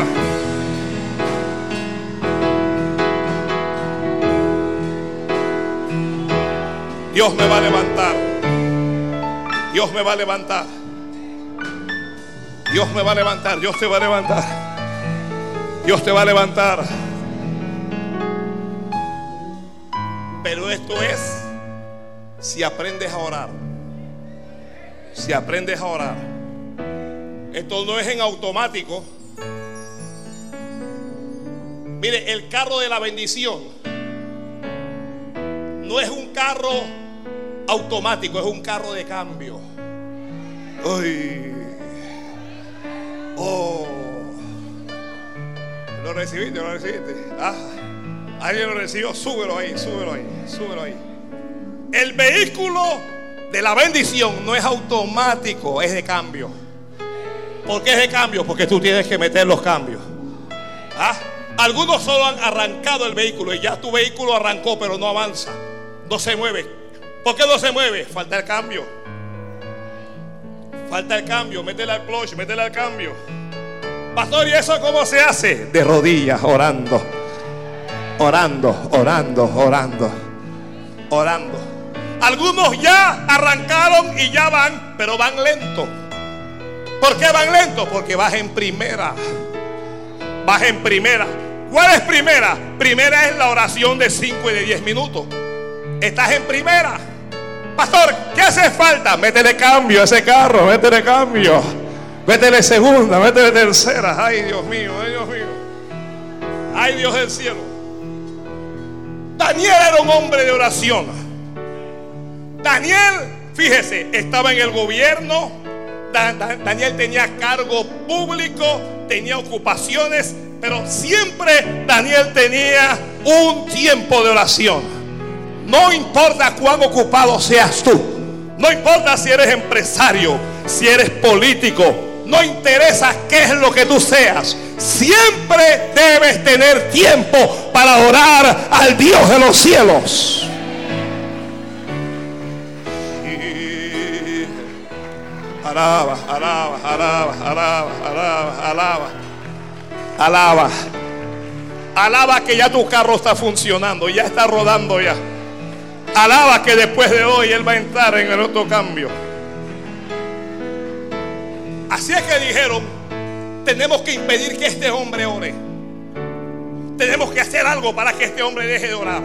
Dios me va a levantar. Dios me va a levantar. Dios me va a levantar. Dios te va a levantar. Dios te va a levantar. Pero esto es si aprendes a orar. Si aprendes a orar. Esto no es en automático. Mire, el carro de la bendición no es un carro automático, es un carro de cambio. Uy. Oh. ¿Lo recibiste? ¿Lo recibiste? Ah. Alguien lo recibió, súbelo ahí, súbelo ahí, súbelo ahí. El vehículo de la bendición no es automático, es de cambio. ¿Por qué es de cambio? Porque tú tienes que meter los cambios. ¿Ah? Algunos solo han arrancado el vehículo y ya tu vehículo arrancó, pero no avanza, no se mueve. ¿Por qué no se mueve? Falta el cambio. Falta el cambio, métele al clutch, métele al cambio. Pastor, ¿y eso cómo se hace? De rodillas, orando orando, orando, orando, orando. Algunos ya arrancaron y ya van, pero van lento. ¿Por qué van lento? Porque vas en primera. Vas en primera. ¿Cuál es primera? Primera es la oración de 5 y de 10 minutos. Estás en primera. Pastor, ¿qué hace falta? Métele cambio a ese carro, métele cambio. Métele segunda, métele tercera. Ay, Dios mío, ay, Dios mío. Ay, Dios del cielo. Daniel era un hombre de oración. Daniel, fíjese, estaba en el gobierno. Daniel tenía cargo público, tenía ocupaciones, pero siempre Daniel tenía un tiempo de oración. No importa cuán ocupado seas tú, no importa si eres empresario, si eres político, no interesa qué es lo que tú seas. Siempre debes tener tiempo para orar al Dios de los cielos. Alaba, alaba, alaba, alaba, alaba, alaba. Alaba. Alaba que ya tu carro está funcionando, ya está rodando ya. Alaba que después de hoy Él va a entrar en el otro cambio. Así es que dijeron, tenemos que impedir que este hombre ore. Tenemos que hacer algo para que este hombre deje de orar.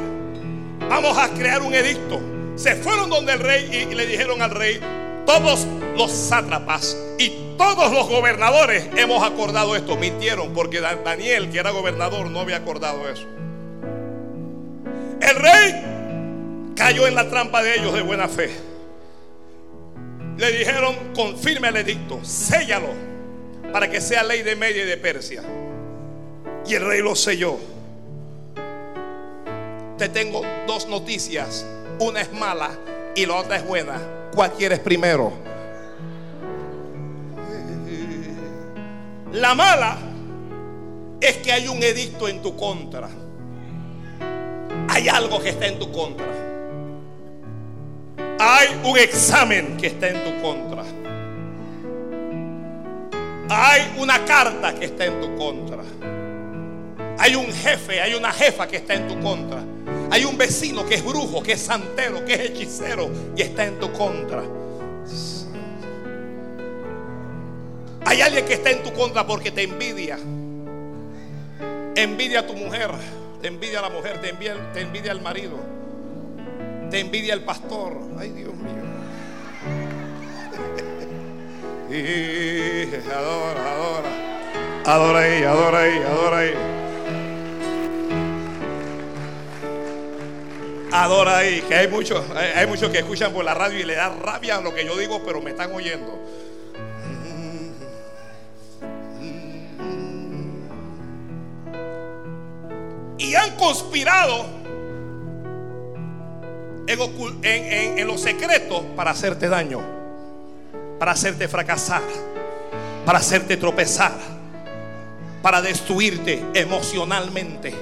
Vamos a crear un edicto. Se fueron donde el rey y le dijeron al rey, todos los sátrapas y todos los gobernadores hemos acordado esto. Mintieron porque Daniel, que era gobernador, no había acordado eso. El rey cayó en la trampa de ellos de buena fe. Le dijeron, confirme el edicto, séllalo para que sea ley de Media y de Persia. Y el rey lo selló. Te tengo dos noticias. Una es mala y la otra es buena. ¿Cuál quieres primero? La mala es que hay un edicto en tu contra. Hay algo que está en tu contra. Hay un examen que está en tu contra. Hay una carta que está en tu contra. Hay un jefe, hay una jefa que está en tu contra. Hay un vecino que es brujo, que es santero, que es hechicero y está en tu contra. Hay alguien que está en tu contra porque te envidia. Envidia a tu mujer, te envidia a la mujer, te envidia, te envidia al marido, te envidia al pastor. Ay, Dios mío. Y adora, adora. Adora ahí, adora ahí, adora ahí. Adora ahí, que hay muchos, hay muchos que escuchan por la radio y le da rabia lo que yo digo, pero me están oyendo. Y han conspirado en, en- en- en lo secreto para hacerte daño, para hacerte fracasar, para hacerte tropezar, para destruirte emocionalmente,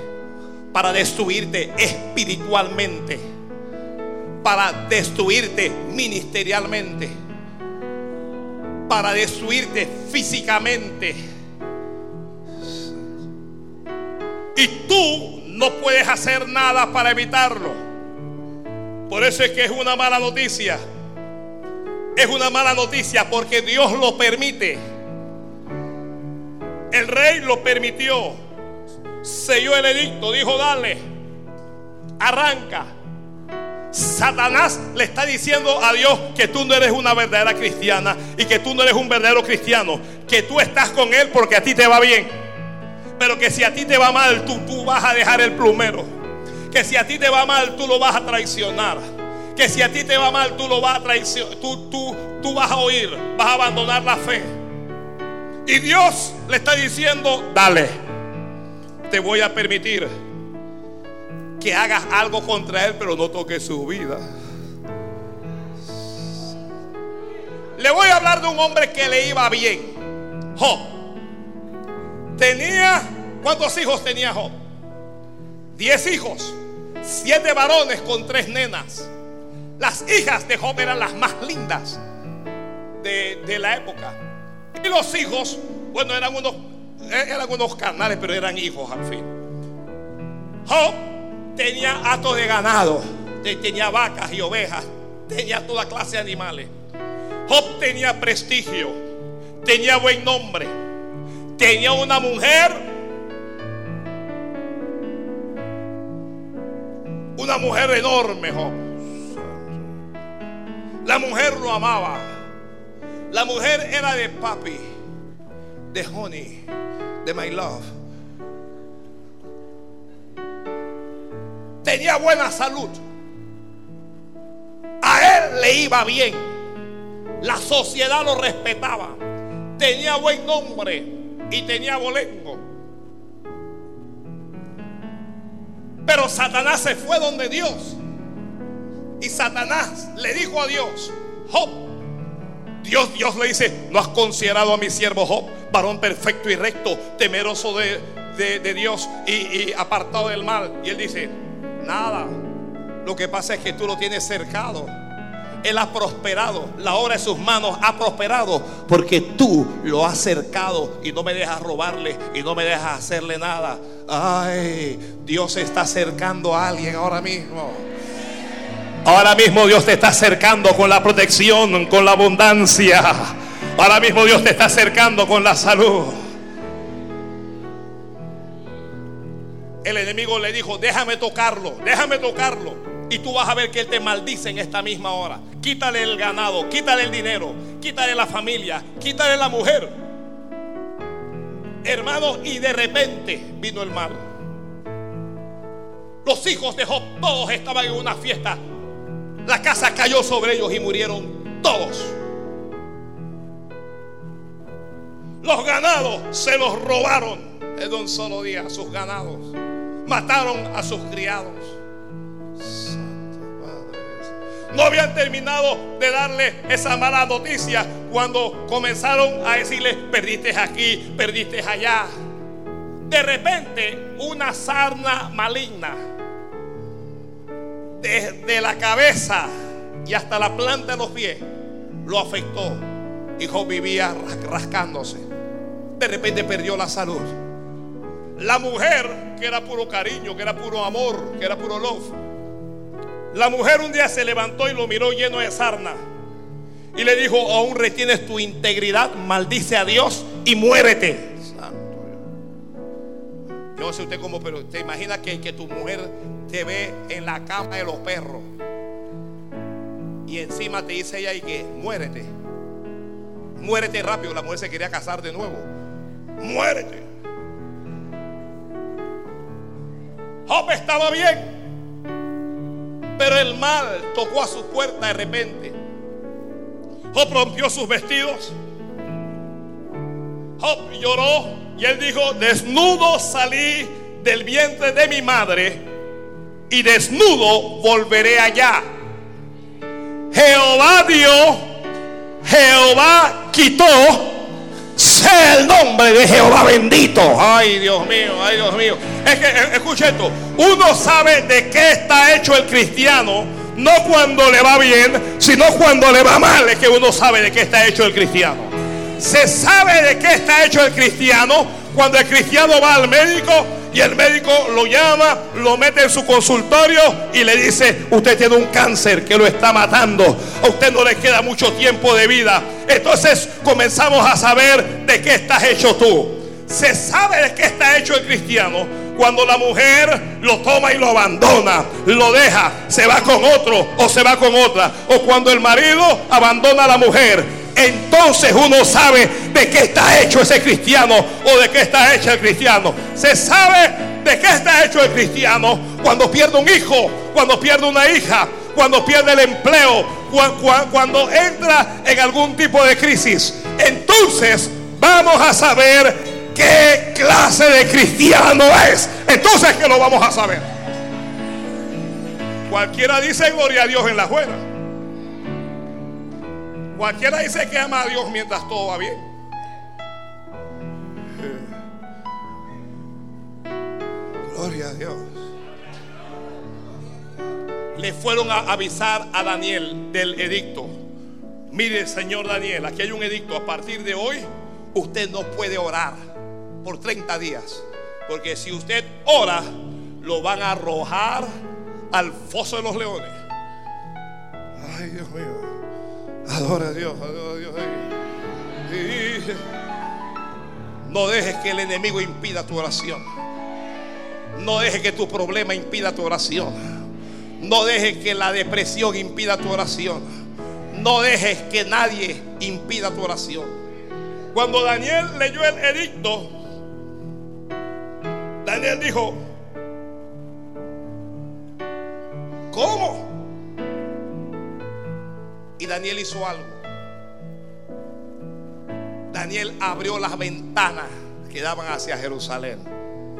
para destruirte espiritualmente, para destruirte ministerialmente, para destruirte físicamente. Y tú no puedes hacer nada para evitarlo. Por eso es que es una mala noticia. Es una mala noticia porque Dios lo permite. El rey lo permitió. Selló el edicto. Dijo, dale. Arranca. Satanás le está diciendo a Dios que tú no eres una verdadera cristiana y que tú no eres un verdadero cristiano. Que tú estás con él porque a ti te va bien. Pero que si a ti te va mal, tú, tú vas a dejar el plumero. Que si a ti te va mal, tú lo vas a traicionar. Que si a ti te va mal, tú lo vas a traicionar. Tú, tú, tú vas a oír, vas a abandonar la fe. Y Dios le está diciendo, dale, te voy a permitir que hagas algo contra él, pero no toques su vida. Le voy a hablar de un hombre que le iba bien. Job. Tenía, ¿cuántos hijos tenía Job? Diez hijos, siete varones con tres nenas. Las hijas de Job eran las más lindas de, de la época. Y los hijos, bueno, eran unos, eran unos canales, pero eran hijos al fin. Job tenía hato de ganado, te- tenía vacas y ovejas, tenía toda clase de animales. Job tenía prestigio, tenía buen nombre, tenía una mujer, una mujer enorme. La mujer lo amaba. La mujer era de papi, de honey, de my love. Tenía buena salud. A él le iba bien. La sociedad lo respetaba. Tenía buen nombre y tenía bolengo. Pero Satanás se fue donde Dios. Y Satanás le dijo a Dios, Job, Dios, Dios le dice, ¿no has considerado a mi siervo Job, varón perfecto y recto, temeroso de, de- de Dios y, y apartado del mal? Y él dice, nada, lo que pasa es que tú lo tienes cercado. Él ha prosperado, la obra de sus manos ha prosperado, porque tú lo has cercado y no me dejas robarle y no me dejas hacerle nada. Ay, Dios está acercando a alguien ahora mismo. Ahora mismo Dios te está acercando con la protección, con la abundancia. Ahora mismo Dios te está acercando con la salud. El enemigo le dijo, déjame tocarlo, déjame tocarlo. Y tú vas a ver que Él te maldice en esta misma hora. Quítale el ganado, quítale el dinero, quítale la familia, quítale la mujer. Hermano, y de repente vino el mal. Los hijos de Job todos estaban en una fiesta. La casa cayó sobre ellos y murieron todos. Los ganados se los robaron en un solo día, sus ganados. Mataron a sus criados. No habían terminado de darle esa mala noticia cuando comenzaron a decirle, perdiste aquí, perdiste allá. De repente, una sarna maligna, desde la cabeza y hasta la planta de los pies, lo afectó. Hijo vivía rascándose. De repente perdió la salud. La mujer, que era puro cariño, que era puro amor, que era puro love. La mujer un día se levantó y lo miró lleno de sarna. Y le dijo, aún retienes tu integridad, maldice a Dios y muérete. Yo no sé usted cómo, pero te imagina que, que tu mujer te ve en la cama de los perros. Y encima te dice ella y que muérete. Muérete rápido. La mujer se quería casar de nuevo. Muérete. Job estaba bien. Pero el mal tocó a su puerta de repente. Job rompió sus vestidos. Job lloró y él dijo, desnudo salí del vientre de mi madre y desnudo volveré allá. Jehová dio, Jehová quitó, sea el nombre de Jehová bendito. Ay Dios mío, ay Dios mío. Es que, eh, escuche esto, uno sabe de qué está hecho el cristiano, no cuando le va bien, sino cuando le va mal, es que uno sabe de qué está hecho el cristiano. Se sabe de qué está hecho el cristiano cuando el cristiano va al médico y el médico lo llama, lo mete en su consultorio y le dice, usted tiene un cáncer que lo está matando, a usted no le queda mucho tiempo de vida. Entonces comenzamos a saber de qué estás hecho tú. Se sabe de qué está hecho el cristiano cuando la mujer lo toma y lo abandona, lo deja, se va con otro o se va con otra. O cuando el marido abandona a la mujer. Entonces uno sabe de qué está hecho ese cristiano o de qué está hecho el cristiano. Se sabe de qué está hecho el cristiano cuando pierde un hijo, cuando pierde una hija, cuando pierde el empleo, cuando entra en algún tipo de crisis. Entonces vamos a saber qué clase de cristiano es. Entonces que lo vamos a saber. Cualquiera dice gloria a Dios en la juega. Cualquiera dice que ama a Dios mientras todo va bien. Gloria a Dios. Le fueron a avisar a Daniel del edicto. Mire, señor Daniel, aquí hay un edicto. A partir de hoy, usted no puede orar por 30 días. Porque si usted ora, lo van a arrojar al foso de los leones. Ay, Dios mío. Adora a Dios, adora a Dios. No dejes que el enemigo impida tu oración. No dejes que tu problema impida tu oración. No dejes que la depresión impida tu oración. No dejes que nadie impida tu oración. Cuando Daniel leyó el edicto, Daniel dijo, ¿cómo? Y Daniel hizo algo. Daniel abrió las ventanas que daban hacia Jerusalén.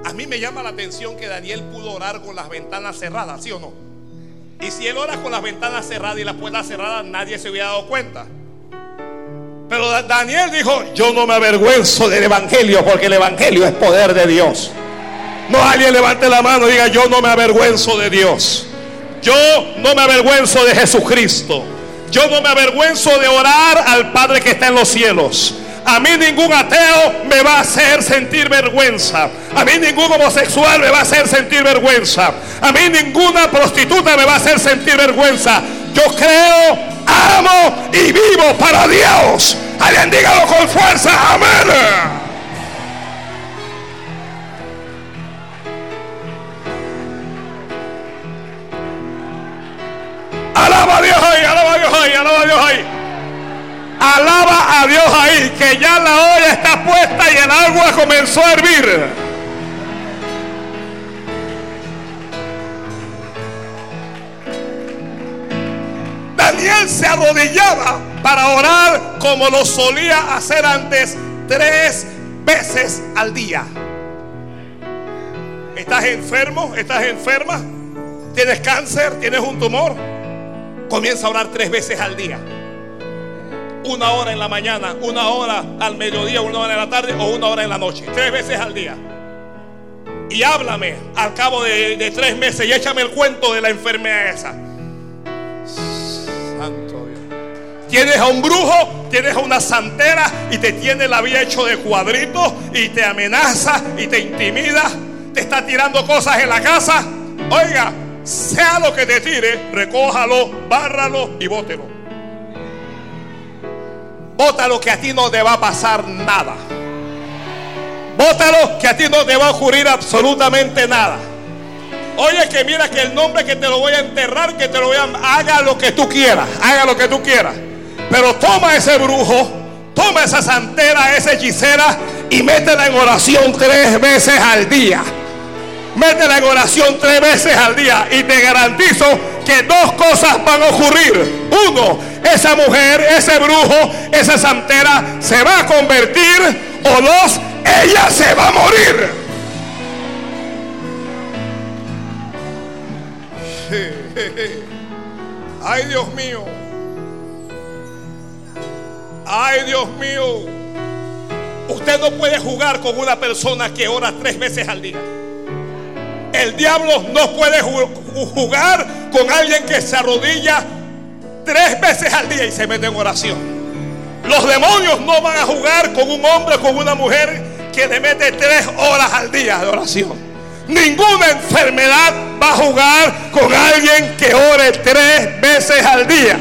A mí me llama la atención que Daniel pudo orar con las ventanas cerradas, ¿sí o no? Y si él ora con las ventanas cerradas y las puertas cerradas, nadie se hubiera dado cuenta. Pero Daniel dijo, yo no me avergüenzo del Evangelio porque el Evangelio es poder de Dios. No alguien levante la mano y diga, yo no me avergüenzo de Dios. Yo no me avergüenzo de Jesucristo. Yo no me avergüenzo de orar al Padre que está en los cielos. A mí ningún ateo me va a hacer sentir vergüenza. A mí ningún homosexual me va a hacer sentir vergüenza. A mí ninguna prostituta me va a hacer sentir vergüenza. Yo creo, amo y vivo para Dios. Alguien dígalo con fuerza. Amén. Alaba a Dios ahí, que ya la olla está puesta y el agua comenzó a hervir. Daniel se arrodillaba para orar como lo solía hacer antes tres veces al día. ¿Estás enfermo? ¿Estás enferma? ¿Tienes cáncer? ¿Tienes un tumor? Comienza a orar tres veces al día. Una hora en la mañana, una hora al mediodía, una hora en la tarde o una hora en la noche. Tres veces al día. y háblame al cabo de, tres meses y échame el cuento de la enfermedad esa. Santo Dios. Tienes a un brujo, tienes a una santera y te tiene la vida hecho de cuadritos y te amenaza y te intimida, te está tirando cosas en la casa. Oiga, sea lo que te tire, recójalo, bárralo y bótelo. Bótalo que a ti no te va a pasar nada. Bótalo que a ti no te va a ocurrir absolutamente nada. Oye, que mira que el nombre que te lo voy a enterrar, que te lo voy a... Haga lo que tú quieras, haga lo que tú quieras. Pero toma ese brujo, toma esa santera, esa hechicera y métela en oración tres veces al día. Métela en oración tres veces al día y te garantizo que dos cosas van a ocurrir. Uno, esa mujer, ese brujo, esa santera se va a convertir. O dos, ella se va a morir. Ay, Dios mío. Ay, Dios mío. Usted no puede jugar con una persona que ora tres veces al día. El diablo no puede jugar con alguien que se arrodilla tres veces al día y se mete en oración. Los demonios no van a jugar con un hombre o con una mujer que le mete tres horas al día de oración. Ninguna enfermedad va a jugar con alguien que ore tres veces al día.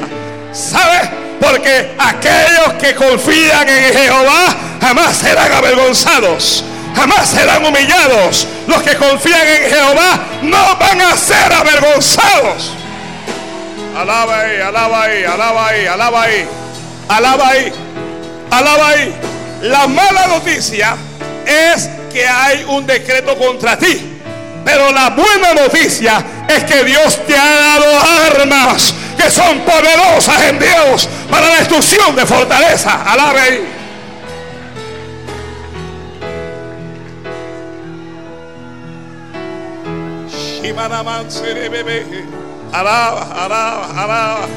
¿Sabes? Porque aquellos que confían en Jehová jamás serán avergonzados jamás serán humillados. Los que confían en Jehová no van a ser avergonzados. Alaba ahí, alaba ahí, alaba ahí, alaba ahí, alaba ahí, alaba ahí. La mala noticia es que hay un decreto contra ti. Pero la buena noticia es que Dios te ha dado armas que son poderosas en Dios para la destrucción de fortaleza. Alaba ahí. Alaba, alaba, alaba,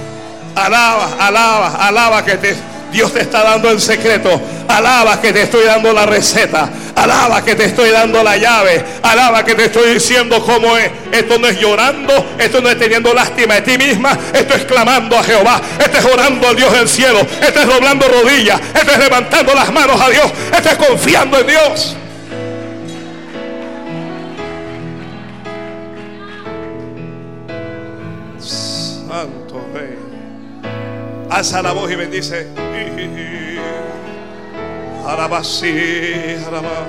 alaba, alaba, alaba que te, Dios te está dando el secreto. Alaba que te estoy dando la receta. Alaba que te estoy dando la llave. Alaba que te estoy diciendo cómo es. Esto no es llorando. Esto no es teniendo lástima de ti misma. Esto es clamando a Jehová. Esto es orando al Dios del cielo. Esto es doblando rodillas. Esto es levantando las manos a Dios. Esto es confiando en Dios. Alza la voz y bendice. Arabasí, arabá.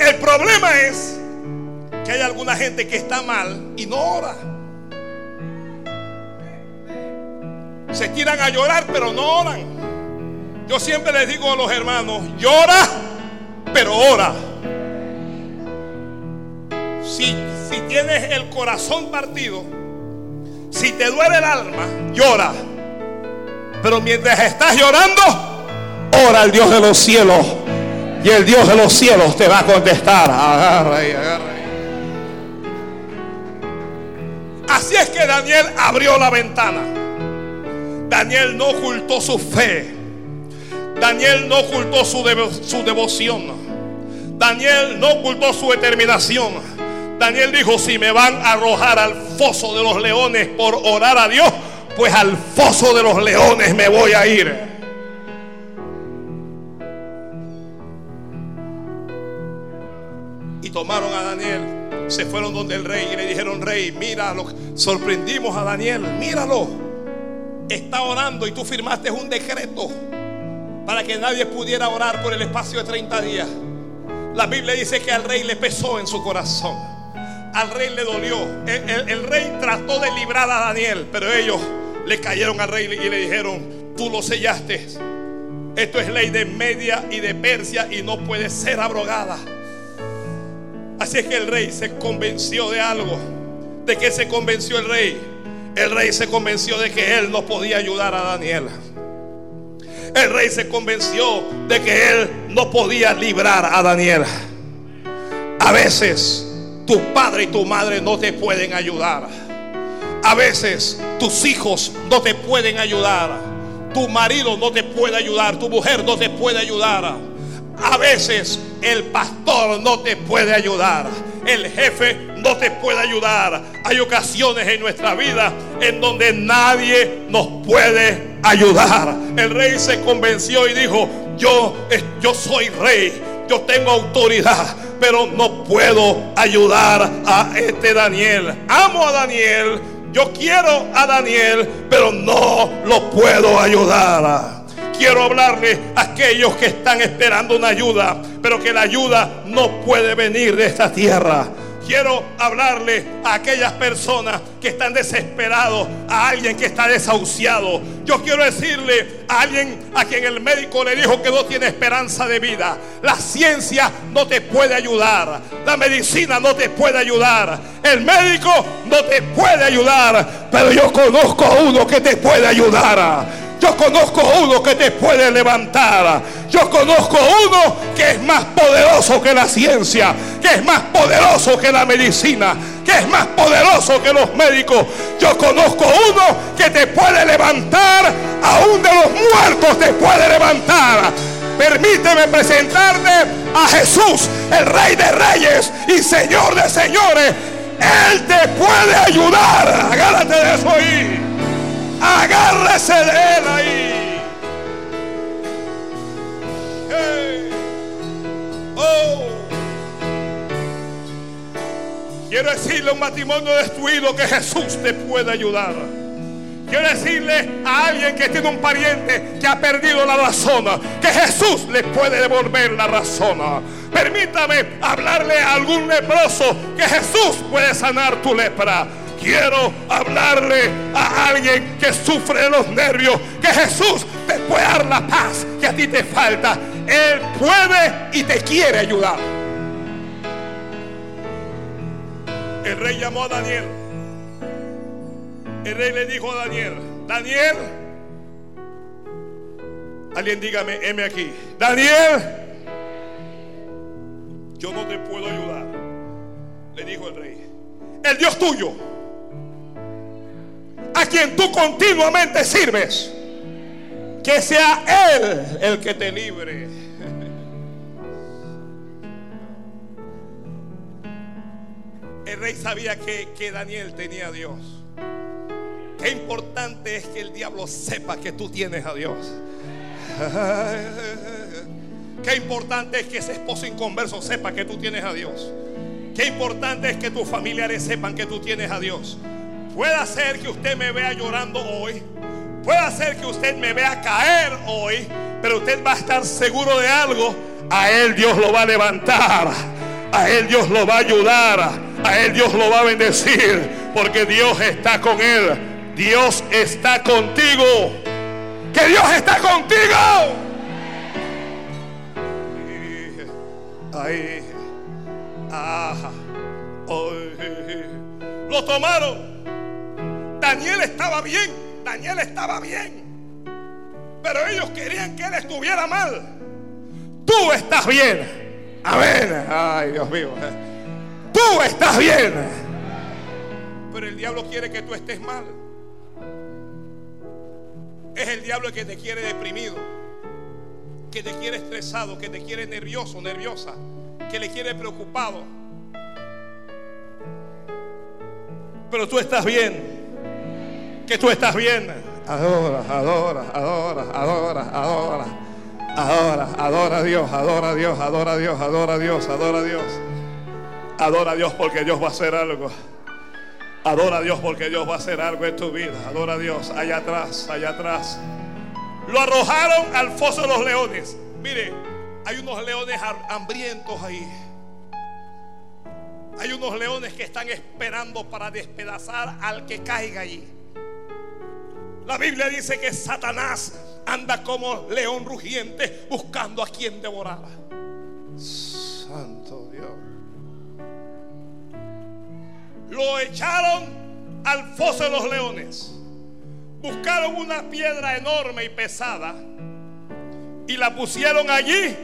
El problema es que hay alguna gente que está mal y no ora. Se tiran a llorar, pero no oran. Yo siempre les digo a los hermanos, llora, pero ora. Si, tienes el corazón partido, si te duele el alma, llora. Pero mientras estás llorando, ora al Dios de los cielos. Y el Dios de los cielos te va a contestar. Agarra ahí, agarra. Así es que Daniel abrió la ventana. Daniel no ocultó su fe. Daniel no ocultó su devoción. Daniel no ocultó su determinación. Daniel dijo, si me van a arrojar al foso de los leones por orar a Dios, pues al foso de los leones me voy a ir. Y tomaron a Daniel, se fueron donde el rey y le dijeron, rey, míralo, sorprendimos a Daniel, míralo. Está orando y tú firmaste un decreto para que nadie pudiera orar por el espacio de 30 días. La Biblia dice que al rey le pesó en su corazón. Al rey le dolió. El, rey trató de librar a Daniel, pero ellos le cayeron al rey y le dijeron, tú lo sellaste. Esto es ley de Media y de Persia y no puede ser abrogada. Así es que el rey se convenció de algo. ¿De qué se convenció el rey? El rey se convenció de que él no podía ayudar a Daniel. El rey se convenció de que él no podía librar a Daniel. A veces tu padre y tu madre no te pueden ayudar. A veces tus hijos no te pueden ayudar. Tu marido no te puede ayudar, tu mujer no te puede ayudar. A veces el pastor no te puede ayudar. El jefe no te puede ayudar. Hay ocasiones en nuestra vida en donde nadie nos puede ayudar. El rey se convenció y dijo, yo, yo soy rey, yo tengo autoridad, pero no puedo ayudar a este Daniel. Amo a Daniel, yo quiero a Daniel, pero no lo puedo ayudar quiero hablarle a aquellos que están esperando una ayuda, pero que la ayuda no puede venir de esta tierra. Quiero hablarle a aquellas personas que están desesperados, a alguien que está desahuciado. Yo quiero decirle a alguien a quien el médico le dijo que no tiene esperanza de vida. La ciencia no te puede ayudar. La medicina no te puede ayudar. El médico no te puede ayudar. Pero yo conozco a uno que te puede ayudar. Yo conozco uno que te puede levantar. Yo conozco uno que es más poderoso que la ciencia, que es más poderoso que la medicina, que es más poderoso que los médicos. Yo conozco uno que te puede levantar, aún de los muertos te puede levantar. Permíteme presentarte a Jesús, el Rey de Reyes y Señor de Señores. Él te puede ayudar. Agárrate de eso ahí. Agárrese de él ahí. Oh. Quiero decirle a un matrimonio destruido que Jesús te puede ayudar. Quiero decirle a alguien que tiene un pariente que ha perdido la razón, que Jesús le puede devolver la razón. Permítame hablarle a algún leproso que Jesús puede sanar tu lepra. Quiero hablarle a alguien que sufre de los nervios, que Jesús te puede dar la paz que a ti te falta. Él puede y te quiere ayudar. El rey llamó a Daniel. El rey le dijo a Daniel, Daniel, alguien dígame, heme aquí. Daniel, yo no te puedo ayudar. Le dijo el rey, el Dios tuyo a quien tú continuamente sirves, que sea Él el que te libre. El rey sabía que, que Daniel tenía a Dios. Qué importante es que el diablo sepa que tú tienes a Dios. Qué importante es que ese esposo inconverso sepa que tú tienes a Dios. Qué importante es que tus familiares sepan que tú tienes a Dios. Puede ser que usted me vea llorando hoy. Puede ser que usted me vea caer hoy. Pero usted va a estar seguro de algo. A Él Dios lo va a levantar. A Él Dios lo va a ayudar. A Él Dios lo va a bendecir. Porque Dios está con Él. Dios está contigo. Que Dios está contigo. Ahí. Ajá. Lo tomaron. Daniel estaba bien, Daniel estaba bien. Pero ellos querían que él estuviera mal. Tú estás bien. Amén. Ay, Dios mío. Tú estás bien. Pero el diablo quiere que tú estés mal. Es el diablo el que te quiere deprimido, que te quiere estresado, que te quiere nervioso, nerviosa, que le quiere preocupado. Pero tú estás bien que tú estás bien. Adora, adora, adora, adora, adora. Adora, adora a Dios, adora a Dios, adora a Dios, adora a Dios, adora a Dios. Adora a Dios porque Dios va a hacer algo. Adora a Dios porque Dios va a hacer algo en tu vida. Adora a Dios allá atrás, allá atrás. Lo arrojaron al foso de los leones. Mire, hay unos leones hambrientos ahí. Hay unos leones que están esperando para despedazar al que caiga allí. La Biblia dice que Satanás anda como león rugiente buscando a quien devorar. Santo Dios. Lo echaron al foso de los leones. Buscaron una piedra enorme y pesada y la pusieron allí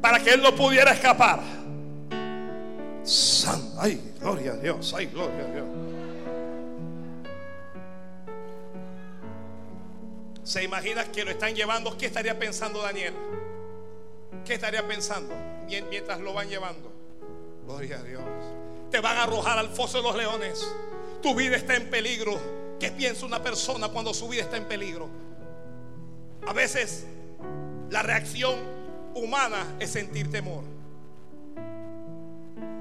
para que él no pudiera escapar. Ay, gloria a Dios, ay, gloria a Dios. ¿Se imagina que lo están llevando? ¿Qué estaría pensando Daniel? ¿Qué estaría pensando mientras lo van llevando? Gloria a Dios. Te van a arrojar al foso de los leones. Tu vida está en peligro. ¿Qué piensa una persona cuando su vida está en peligro? A veces la reacción humana es sentir temor.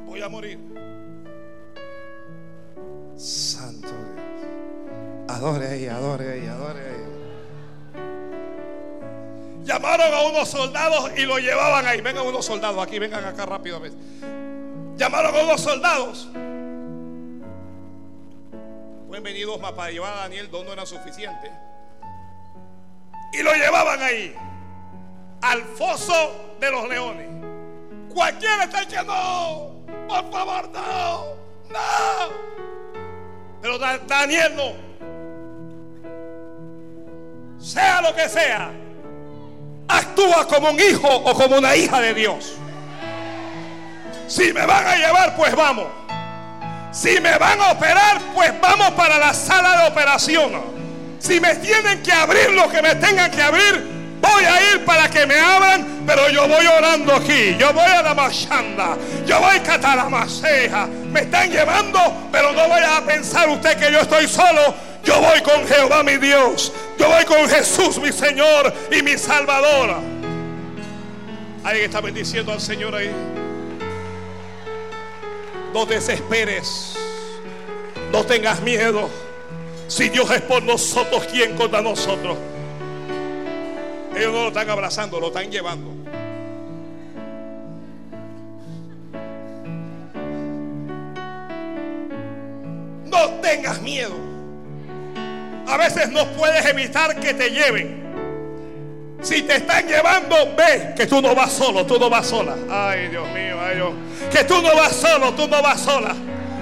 Voy a morir. Santo Dios. Adore ahí, adore ahí, adore ahí. Llamaron a unos soldados y lo llevaban ahí. Vengan unos soldados aquí, vengan acá rápido. Llamaron a unos soldados. Fueron venidos más para llevar a Daniel, donde no era suficiente. Y lo llevaban ahí, al foso de los leones. Cualquiera está diciendo, no, por favor, no, no. Pero Daniel no. Sea lo que sea, actúa como un hijo o como una hija de Dios. Si me van a llevar, pues vamos. Si me van a operar, pues vamos para la sala de operación. Si me tienen que abrir lo que me tengan que abrir, voy a ir para que me abran, pero yo voy orando aquí. Yo voy a la machanda. Yo voy a catar la maceja. Me están llevando, pero no vaya a pensar usted que yo estoy solo. Yo voy con Jehová mi Dios. Yo voy con Jesús mi Señor y mi Salvador. Alguien está bendiciendo al Señor ahí. No desesperes. No tengas miedo. Si Dios es por nosotros, ¿quién contra nosotros? Ellos no lo están abrazando, lo están llevando. No tengas miedo. A veces no puedes evitar que te lleven. Si te están llevando, ve que tú no vas solo, tú no vas sola. Ay, Dios mío, ay Dios. Que tú no vas solo, tú no vas sola.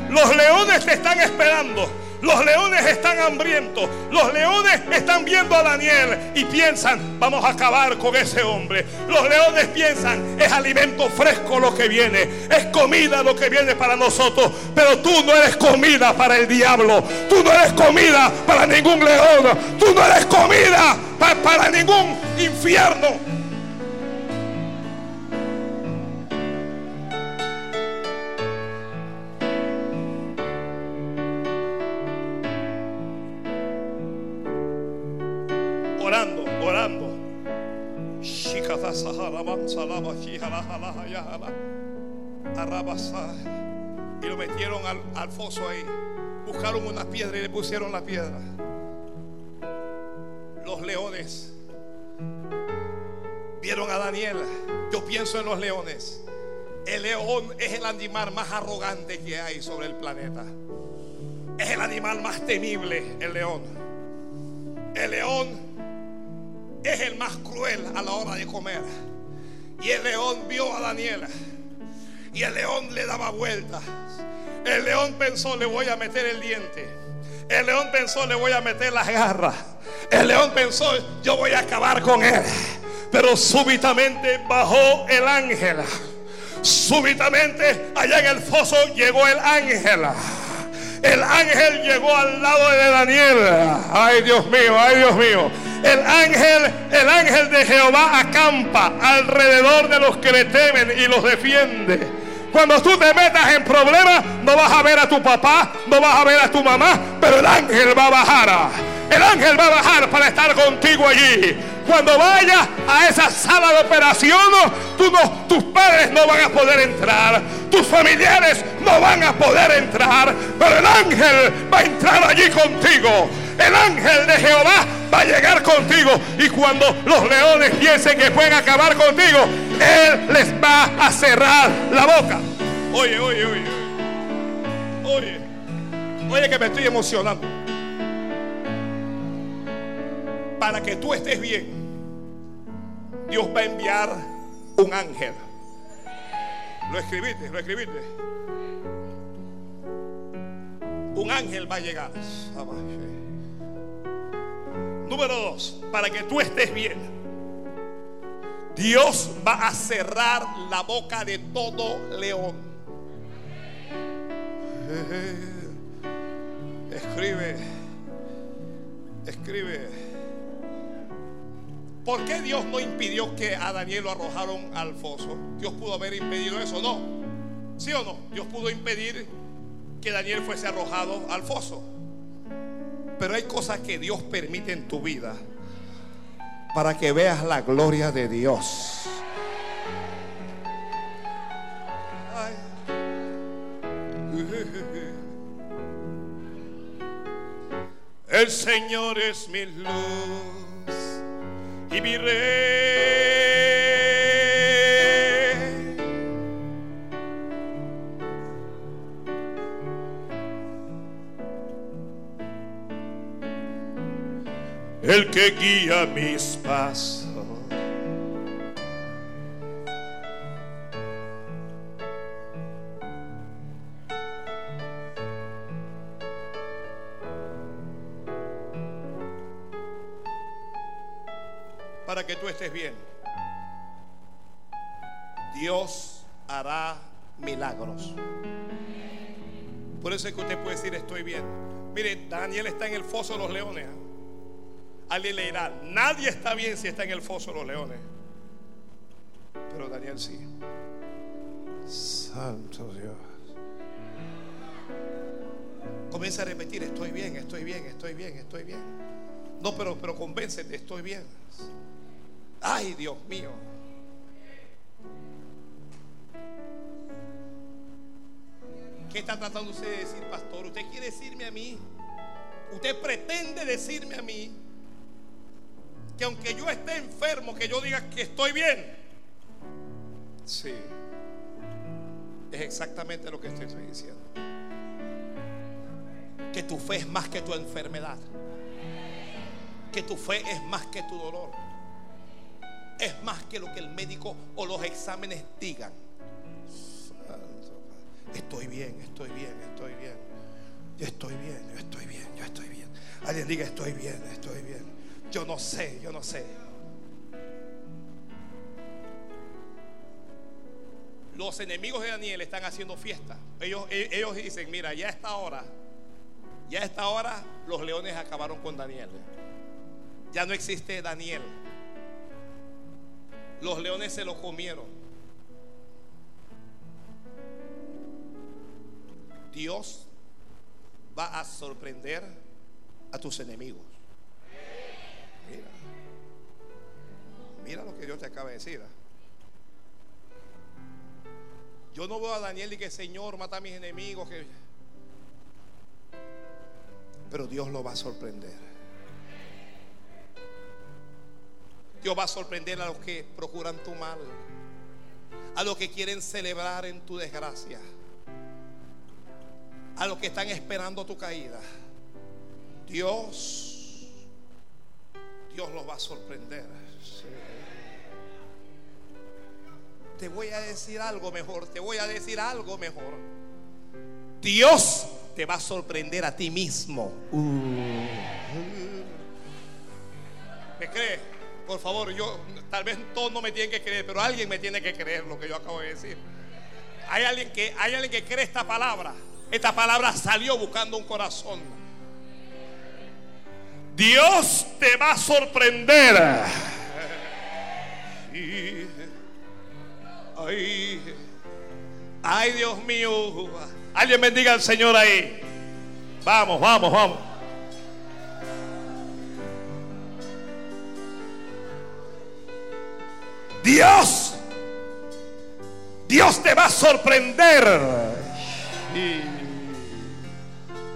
Los leones te están esperando. Los leones están hambrientos. Los leones están viendo a Daniel y piensan, vamos a acabar con ese hombre. Los leones piensan, es alimento fresco lo que viene. Es comida lo que viene para nosotros. Pero tú no eres comida para el diablo. Tú no eres comida para ningún león. Tú no eres comida para, para ningún infierno. Y lo metieron al, al foso ahí. Buscaron una piedra y le pusieron la piedra. Los leones vieron a Daniel. Yo pienso en los leones. El león es el animal más arrogante que hay sobre el planeta. Es el animal más temible, el león. El león es el más cruel a la hora de comer. Y el león vio a Daniela. Y el león le daba vueltas. El león pensó, le voy a meter el diente. El león pensó, le voy a meter las garras. El león pensó, yo voy a acabar con él. Pero súbitamente bajó el ángel. Súbitamente allá en el foso llegó el ángel. El ángel llegó al lado de Daniel. Ay Dios mío, ay Dios mío. El ángel, el ángel de Jehová acampa alrededor de los que le temen y los defiende. Cuando tú te metas en problemas, no vas a ver a tu papá, no vas a ver a tu mamá, pero el ángel va a bajar. El ángel va a bajar para estar contigo allí. Cuando vayas a esa sala de operación, tus padres no van a poder entrar, tus familiares no van a poder entrar, pero el ángel va a entrar allí contigo. El ángel de Jehová va a llegar contigo. Y cuando los leones piensen que pueden acabar contigo, Él les va a cerrar la boca. Oye, oye, oye. Oye. Oye que me estoy emocionando. Para que tú estés bien, Dios va a enviar un ángel. Lo escribiste, lo escribiste. Un ángel va a llegar. Número dos, para que tú estés bien. Dios va a cerrar la boca de todo león. Escribe, escribe. ¿Por qué Dios no impidió que a Daniel lo arrojaron al foso? Dios pudo haber impedido eso, ¿no? ¿Sí o no? Dios pudo impedir que Daniel fuese arrojado al foso. Pero hay cosas que Dios permite en tu vida para que veas la gloria de Dios. El Señor es mi luz y mi rey. El que guía mis pasos. Para que tú estés bien. Dios hará milagros. Por eso es que usted puede decir estoy bien. Mire, Daniel está en el foso de los leones. Alguien le dirá, nadie está bien si está en el foso de los leones. Pero Daniel sí. Santo Dios. Comienza a repetir, estoy bien, estoy bien, estoy bien, estoy bien. No, pero, pero convéncete, estoy bien. Ay, Dios mío. ¿Qué está tratando usted de decir, pastor? ¿Usted quiere decirme a mí? ¿Usted pretende decirme a mí que aunque yo esté enfermo, que yo diga que estoy bien? Sí. Es exactamente lo que estoy diciendo. Que tu fe es más que tu enfermedad. Que tu fe es más que tu dolor. Es más que lo que el médico o los exámenes digan. Estoy bien, estoy bien, estoy bien. Yo estoy bien, yo estoy bien, yo estoy bien. Alguien diga, estoy bien, estoy bien. Yo no sé, yo no sé. Los enemigos de Daniel están haciendo fiesta. Ellos, ellos dicen, mira, ya a esta hora, ya a esta hora los leones acabaron con Daniel. Ya no existe Daniel. Los leones se lo comieron. Dios va a sorprender a tus enemigos. Mira, mira lo que Dios te acaba de decir. ¿ah? Yo no veo a Daniel y que Señor mata a mis enemigos. Que... Pero Dios lo va a sorprender. Dios va a sorprender a los que procuran tu mal. A los que quieren celebrar en tu desgracia a los que están esperando tu caída. Dios, Dios los va a sorprender. Te voy a decir algo mejor, te voy a decir algo mejor. Dios te va a sorprender a ti mismo. ¿Me cree? Por favor, yo tal vez todos no me tienen que creer, pero alguien me tiene que creer lo que yo acabo de decir. Hay alguien que, hay alguien que cree esta palabra. Esta palabra salió buscando un corazón. Dios te va a sorprender. Ay, ay, Dios mío. Alguien bendiga al Señor ahí. Vamos, vamos, vamos. Dios, Dios te va a sorprender.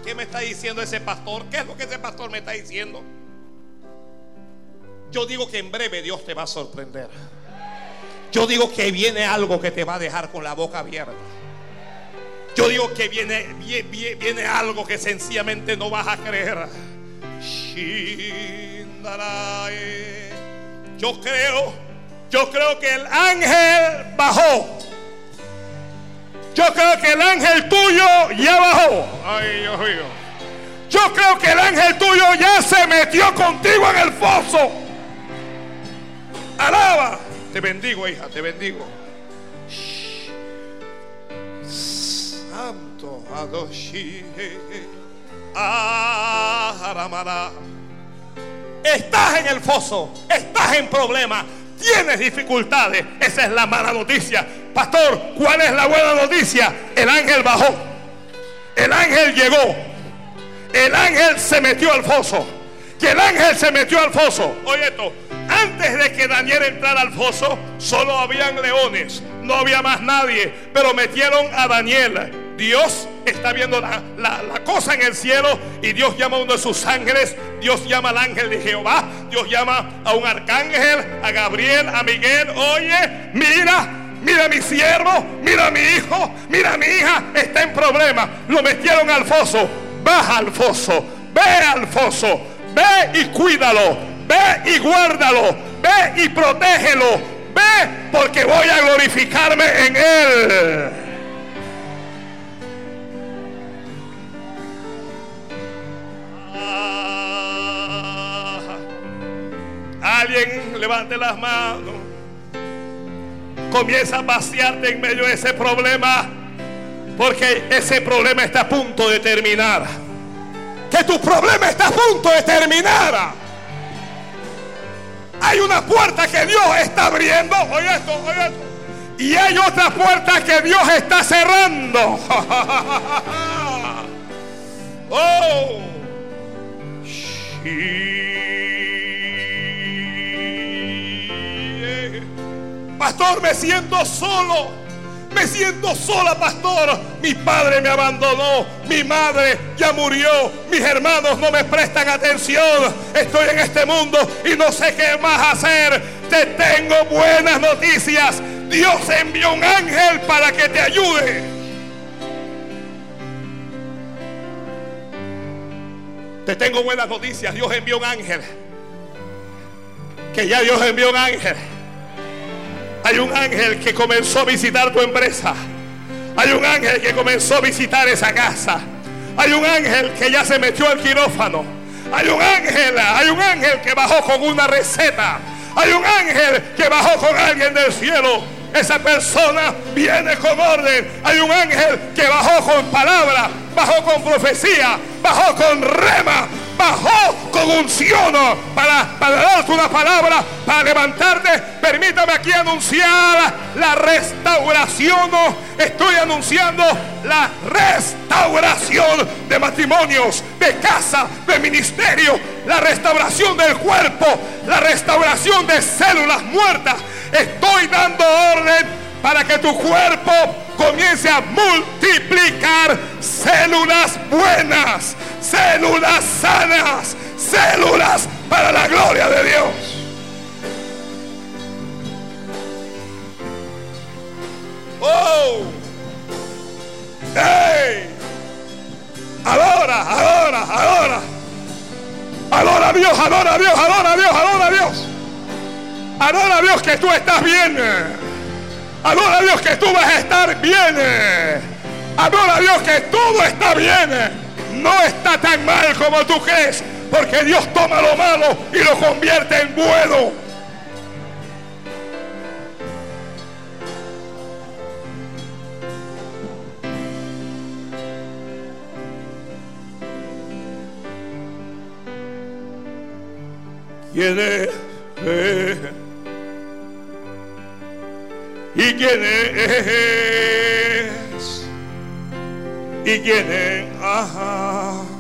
¿Qué me está diciendo ese pastor? ¿Qué es lo que ese pastor me está diciendo? Yo digo que en breve Dios te va a sorprender. Yo digo que viene algo que te va a dejar con la boca abierta. Yo digo que viene, viene, algo que sencillamente no vas a creer. Yo creo, yo creo que el ángel bajó. Yo creo que el ángel tuyo ya bajó. Ay, Dios mío. Yo creo que el ángel tuyo ya se metió contigo en el foso. Alaba. Te bendigo, hija, te bendigo. Santo Adoshi. Estás en el foso. Estás estás en problemas, tienes dificultades. Esa es la mala noticia. Pastor, ¿cuál es la buena noticia? El ángel bajó. El ángel llegó. El ángel se metió al foso. Que el ángel se metió al foso. Oye esto. Antes de que Daniel entrara al foso, solo habían leones. No había más nadie. Pero metieron a Daniel. Dios está viendo la, la- cosa en el cielo y Dios llama a uno de sus ángeles. Dios llama al ángel de Jehová. Dios llama a un arcángel, a Gabriel, a Miguel. Oye, mira, mira a mi siervo, mira a mi hijo, mira a mi hija. Está en problema. Lo metieron al foso. Baja al foso. Ve al foso. Ve y cuídalo. Ve y guárdalo. Ve y protégelo. Ve porque voy a glorificarme en él. Alguien levante las manos. Comienza a vaciarte en medio de ese problema. Porque ese problema está a punto de terminar. Que tu problema está a punto de terminar. Hay una puerta que Dios está abriendo. Oye esto, oye esto. Y hay otra puerta que Dios está cerrando. oh. Pastor, me siento solo. Me siento sola, pastor. Mi padre me abandonó. Mi madre ya murió. Mis hermanos no me prestan atención. Estoy en este mundo y no sé qué más hacer. Te tengo buenas noticias. Dios envió un ángel para que te ayude. Te tengo buenas noticias. Dios envió un ángel. Que ya Dios envió un ángel. Hay un ángel que comenzó a visitar tu empresa. Hay un ángel que comenzó a visitar esa casa. Hay un ángel que ya se metió al quirófano. Hay un ángel, hay un ángel que bajó con una receta. Hay un ángel que bajó con alguien del cielo. Esa persona viene con orden. Hay un ángel que bajó con palabra, bajó con profecía, bajó con rema, bajó con unción para, para darte una palabra, para levantarte. Permítame aquí anunciar la restauración. Estoy anunciando la restauración de matrimonios, de casa, de ministerio, la restauración del cuerpo, la restauración de células muertas. Estoy dando orden para que tu cuerpo comience a multiplicar células buenas, células sanas, células para la gloria de Dios. Oh, hey, adora, adora, adora, adora a Dios, adora a Dios, adora a Dios, adora a Dios. Adora a Dios que tú estás bien. Adora a Dios que tú vas a estar bien. Adora a Dios que todo está bien. No está tan mal como tú crees. Porque Dios toma lo malo y lo convierte en bueno. ¿Quién? ¿Y quién es? ¿Y quién es? Ajá.